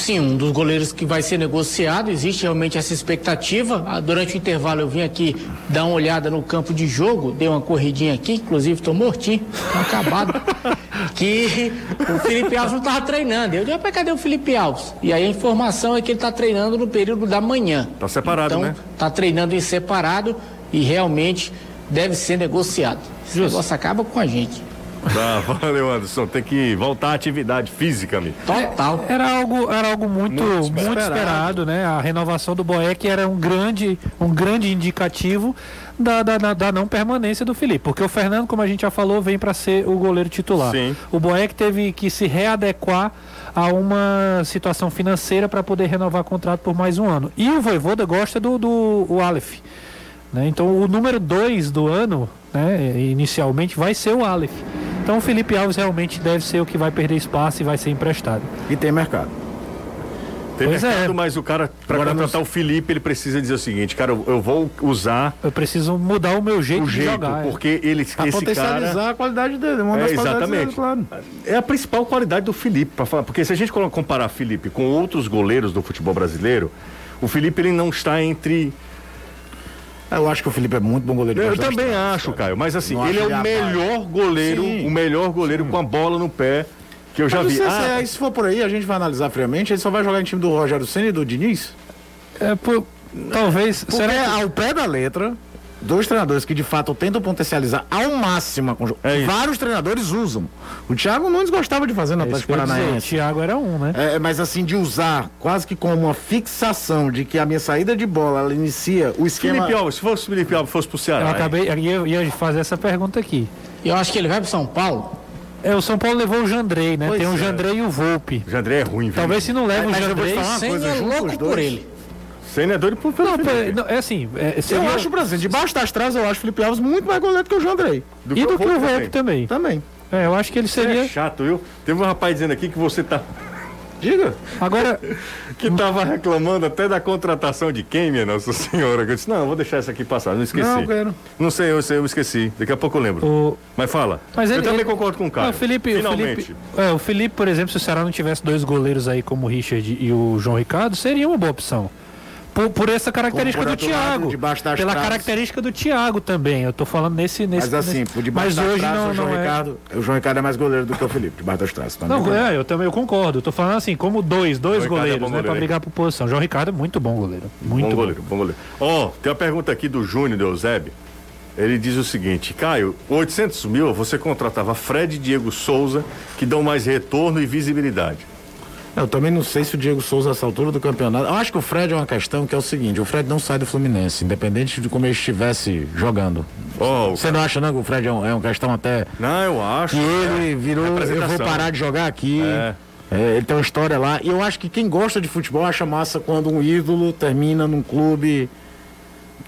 Sim, um dos goleiros que vai ser negociado, existe realmente essa expectativa. Ah, Durante o intervalo eu vim aqui dar uma olhada no campo de jogo, dei uma corridinha aqui, inclusive tô mortinho, tô acabado. (laughs) que o Felipe Alves não estava treinando. Eu disse, "Rapaz, cadê o Felipe Alves? E aí a informação é que ele está treinando no período da manhã. Tá separado, então, né? Tá treinando em separado e realmente deve ser negociado. Esse negócio acaba com a gente. Tá, (laughs) valeu, Anderson. Tem que voltar à atividade física, amigo. Total. Era algo, era algo muito, Muito muito, esperado. esperado. né? A renovação do Boeck era um grande, um grande indicativo da, da, da- da não permanência do Felipe. Porque o Fernando, como a gente já falou, vem para ser o goleiro titular. Sim. O Boeck teve que se readequar a uma situação financeira para poder renovar contrato por mais um ano. E o Voivoda gosta do, do o Aleph. né? Então o número 2 do ano, né, inicialmente, vai ser o Aleph. Então o Felipe Alves realmente deve ser o que vai perder espaço e vai ser emprestado. e tem mercado. Tem Pois mercado, é. mas o cara, pra Agora contratar o Felipe, ele precisa dizer o seguinte, cara, eu, eu vou usar Eu preciso mudar o meu jeito o de jeito, jogar. é. porque ele, Pra esse potencializar cara... a qualidade dele, uma É, das qualidades exatamente. dele, claro. É a principal qualidade do Felipe, para falar, porque se a gente comparar Felipe com outros goleiros do futebol brasileiro, o Felipe ele não está entre. Eu acho que o Felipe é muito bom goleiro. Eu também acho, cara. Caio, mas assim, Não ele é o melhor goleiro, Sim. o melhor goleiro com a bola no pé que eu já Mas vi. se, Ah, se, se for por aí, a gente vai analisar friamente, ele só vai jogar em time do Rogério Senna e do Diniz? É, por- talvez. Porque será que- ao pé da letra, dois treinadores que de fato tentam potencializar ao máximo com É. Vários treinadores usam. O Thiago Nunes gostava de fazer no É Atlético dizer, o Paranaense. Thiago era um, né? É, mas assim, de usar quase que como uma fixação de que a minha saída de bola ela inicia o esquema. Felipe Alves, se fosse o Felipe Alves fosse pro Ceará. Eu acabei, eu ia, fazer essa pergunta aqui. Eu acho que ele vai pro São Paulo. É, o São Paulo levou o Jandrei, né? Pois Tem o é. Jandrei e o Volpe. O Jandré é ruim, viu? Talvez se não leva o Mas eu vou te Jandrei. falar uma Sem coisa, é louco por ele. Senna é doido por Não, Felipe. não, é assim, é, Eu seria- acho, por exemplo, debaixo das traves eu acho o Felipe Alves muito mais goleiro que o João Andrei. Do E do que o Volpe também. Também. É, eu acho que ele Você é seria. chato, viu? Teve um rapaz dizendo aqui que você tá. Diga. Agora, Que tava reclamando até da contratação de quem, minha Nossa Senhora? Que Eu disse, não, eu vou deixar isso aqui passar, não esqueci. Não, quero. Não sei, eu sei, eu esqueci. Daqui a pouco eu lembro. o. Mas fala. Mas eu ele- também ele- concordo com o cara. Não, o Felipe, o Finalmente. Felipe, é, o Felipe, por exemplo, se o Ceará não tivesse dois goleiros aí como o Richard e o João Ricardo, seria uma boa opção. Por, por essa característica do Thiago. Pela traves. característica do Thiago também. Eu tô falando nesse. nesse Mas assim, por debaixo mas das hoje traves, não, o João não é. Ricardo. O João Ricardo é mais goleiro do que o Felipe, debaixo das traves. também. Não, é, eu também eu concordo. Eu tô falando assim, como dois, dois João Ricardo é goleiros, bom né? Pra goleiro, brigar por posição. João Ricardo é muito bom goleiro. Muito bom bom. goleiro, bom goleiro. Ó, tem uma pergunta aqui do Júnior de Eusébio. Ele diz o seguinte, Caio, 800 mil você contratava Fred e Diego Souza, que dão mais retorno e visibilidade. Eu também não sei se o Diego Souza, nessa altura do campeonato. Eu acho que o Fred é uma questão que é o seguinte: o Fred não sai do Fluminense, independente de como ele estivesse jogando. Você não acha, não, que o Fred é, um, é uma questão até. Não, eu acho. que ele virou. Eu vou parar de jogar aqui. É. É, ele tem uma história lá. E eu acho que quem gosta de futebol acha massa quando um ídolo termina num clube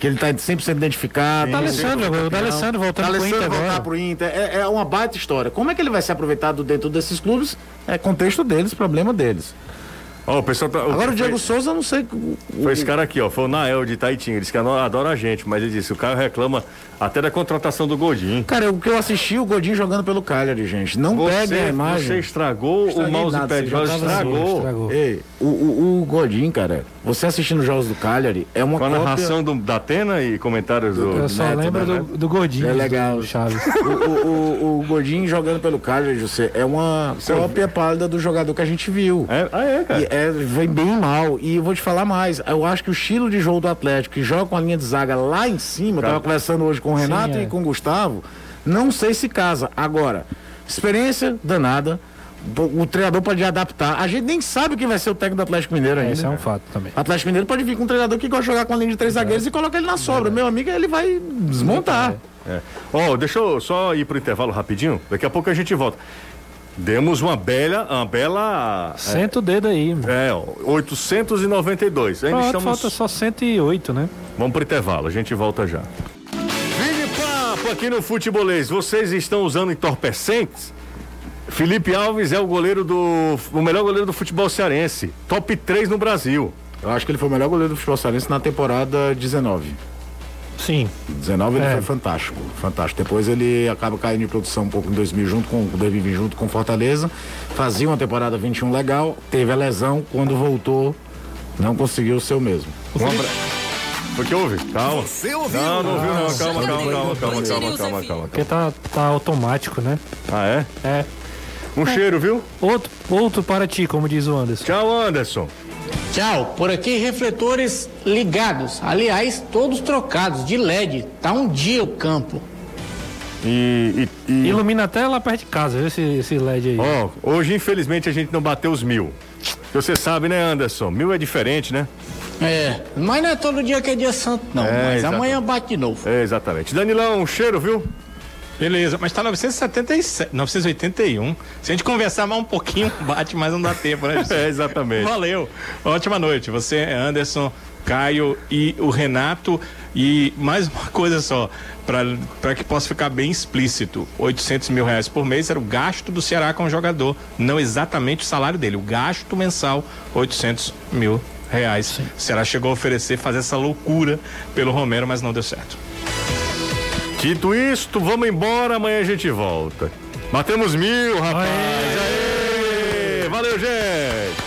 que ele tá 100% identificado. O D'Alessandro, sempre o D'Alessandro voltando pro D'Alessandro Inter voltar agora. pro Inter. É, é uma baita história. Como é que ele vai ser aproveitado dentro desses clubes? É contexto deles, problema deles. Ó, o pessoal tá. Agora o Diego foi, Souza, eu não sei. foi esse cara aqui, ó. Foi o Nael de Taitinga. Ele disse que adora a gente, mas ele disse: o Caio reclama até da contratação do Godinho. Cara, o que eu assisti o Godinho jogando pelo Cagliari, gente. Não Você, a imagem. você estragou Estraguei o mousepad, estragou. assim, estragou. Ei, o, o, o Godinho, cara, você assistindo os jogos do Cagliari é uma Com a cópia... narração do, da Atena e comentários do. Eu só Neto, lembro né, do, do Gordinho. É legal. Do Chaves. (laughs) o, o, o, o Godinho jogando pelo Cagliari, José, é uma Seu- cópia pálida do jogador que a gente viu. É, ah, é, cara. E é, vem bem mal. E eu vou te falar mais. Eu acho que o estilo de jogo do Atlético, que joga com a linha de zaga lá em cima, eu Cara. tava conversando hoje com o Renato é. e com o Gustavo, não sei se casa. Agora, experiência danada. O treinador pode adaptar. A gente nem sabe quem vai ser o técnico do Atlético Mineiro ainda. Esse é um fato também. O Atlético Mineiro pode vir com um treinador que gosta de jogar com a linha de três zagueiros e coloca ele na sobra. Meu amigo, ele vai desmontar. É. Ó, deixa eu só ir pro intervalo rapidinho. Daqui a pouco a gente volta. Demos uma bela, uma bela. Senta o dedo aí. mano. É, ó, 892. Ainda Pronto, estamos. Falta só 108, né? Vamos pro intervalo, a gente volta já. Vini Papo aqui no Futebolês. Vocês estão usando entorpecentes? Felipe Alves é o goleiro do. o melhor goleiro do futebol cearense. Top 3 no Brasil. Eu acho que ele foi o melhor goleiro do futebol cearense na temporada 19. Sim. 19 ele É. foi fantástico, fantástico. Depois ele acaba caindo de produção um pouco em 2000 junto com 2020 junto com Fortaleza. Fazia uma temporada 21 legal, teve a lesão, quando voltou não conseguiu o seu mesmo. Um abraço. O que houve? Calma. Você ouviu? Não, não ouviu não. Calma, calma, calma, calma, calma, calma, calma. Porque tá, tá automático, né? Ah, é? É. Um cheiro, viu? Outro, outro para ti, como diz o Anderson. Tchau, Anderson. Tchau. Por aqui, refletores ligados. Aliás, todos trocados de LED. Tá um dia o campo. E. e, e- Ilumina até lá perto de casa, viu esse, esse LED aí. Ó, hoje infelizmente a gente não bateu os mil. Você sabe, né, Anderson? Mil é diferente, né? É, mas não é todo dia que é dia santo, não. É, mas exato. amanhã bate de novo. É, exatamente. Danilão, um cheiro, viu? Beleza, mas tá 977, 981. Se a gente conversar mais um pouquinho, (laughs) bate, mas não dá tempo, né? É, exatamente. Valeu. Ótima noite. Você, Anderson, Caio e o Renato. E mais uma coisa só, para que possa ficar bem explícito: 800 mil reais por mês era o gasto do Ceará com o jogador, não exatamente o salário dele. O gasto mensal, 800 mil reais. O Ceará chegou a oferecer fazer essa loucura pelo Romero, mas não deu certo. Dito isto, vamos embora, amanhã a gente volta. Batemos mil, rapaz. Aê! Valeu, gente!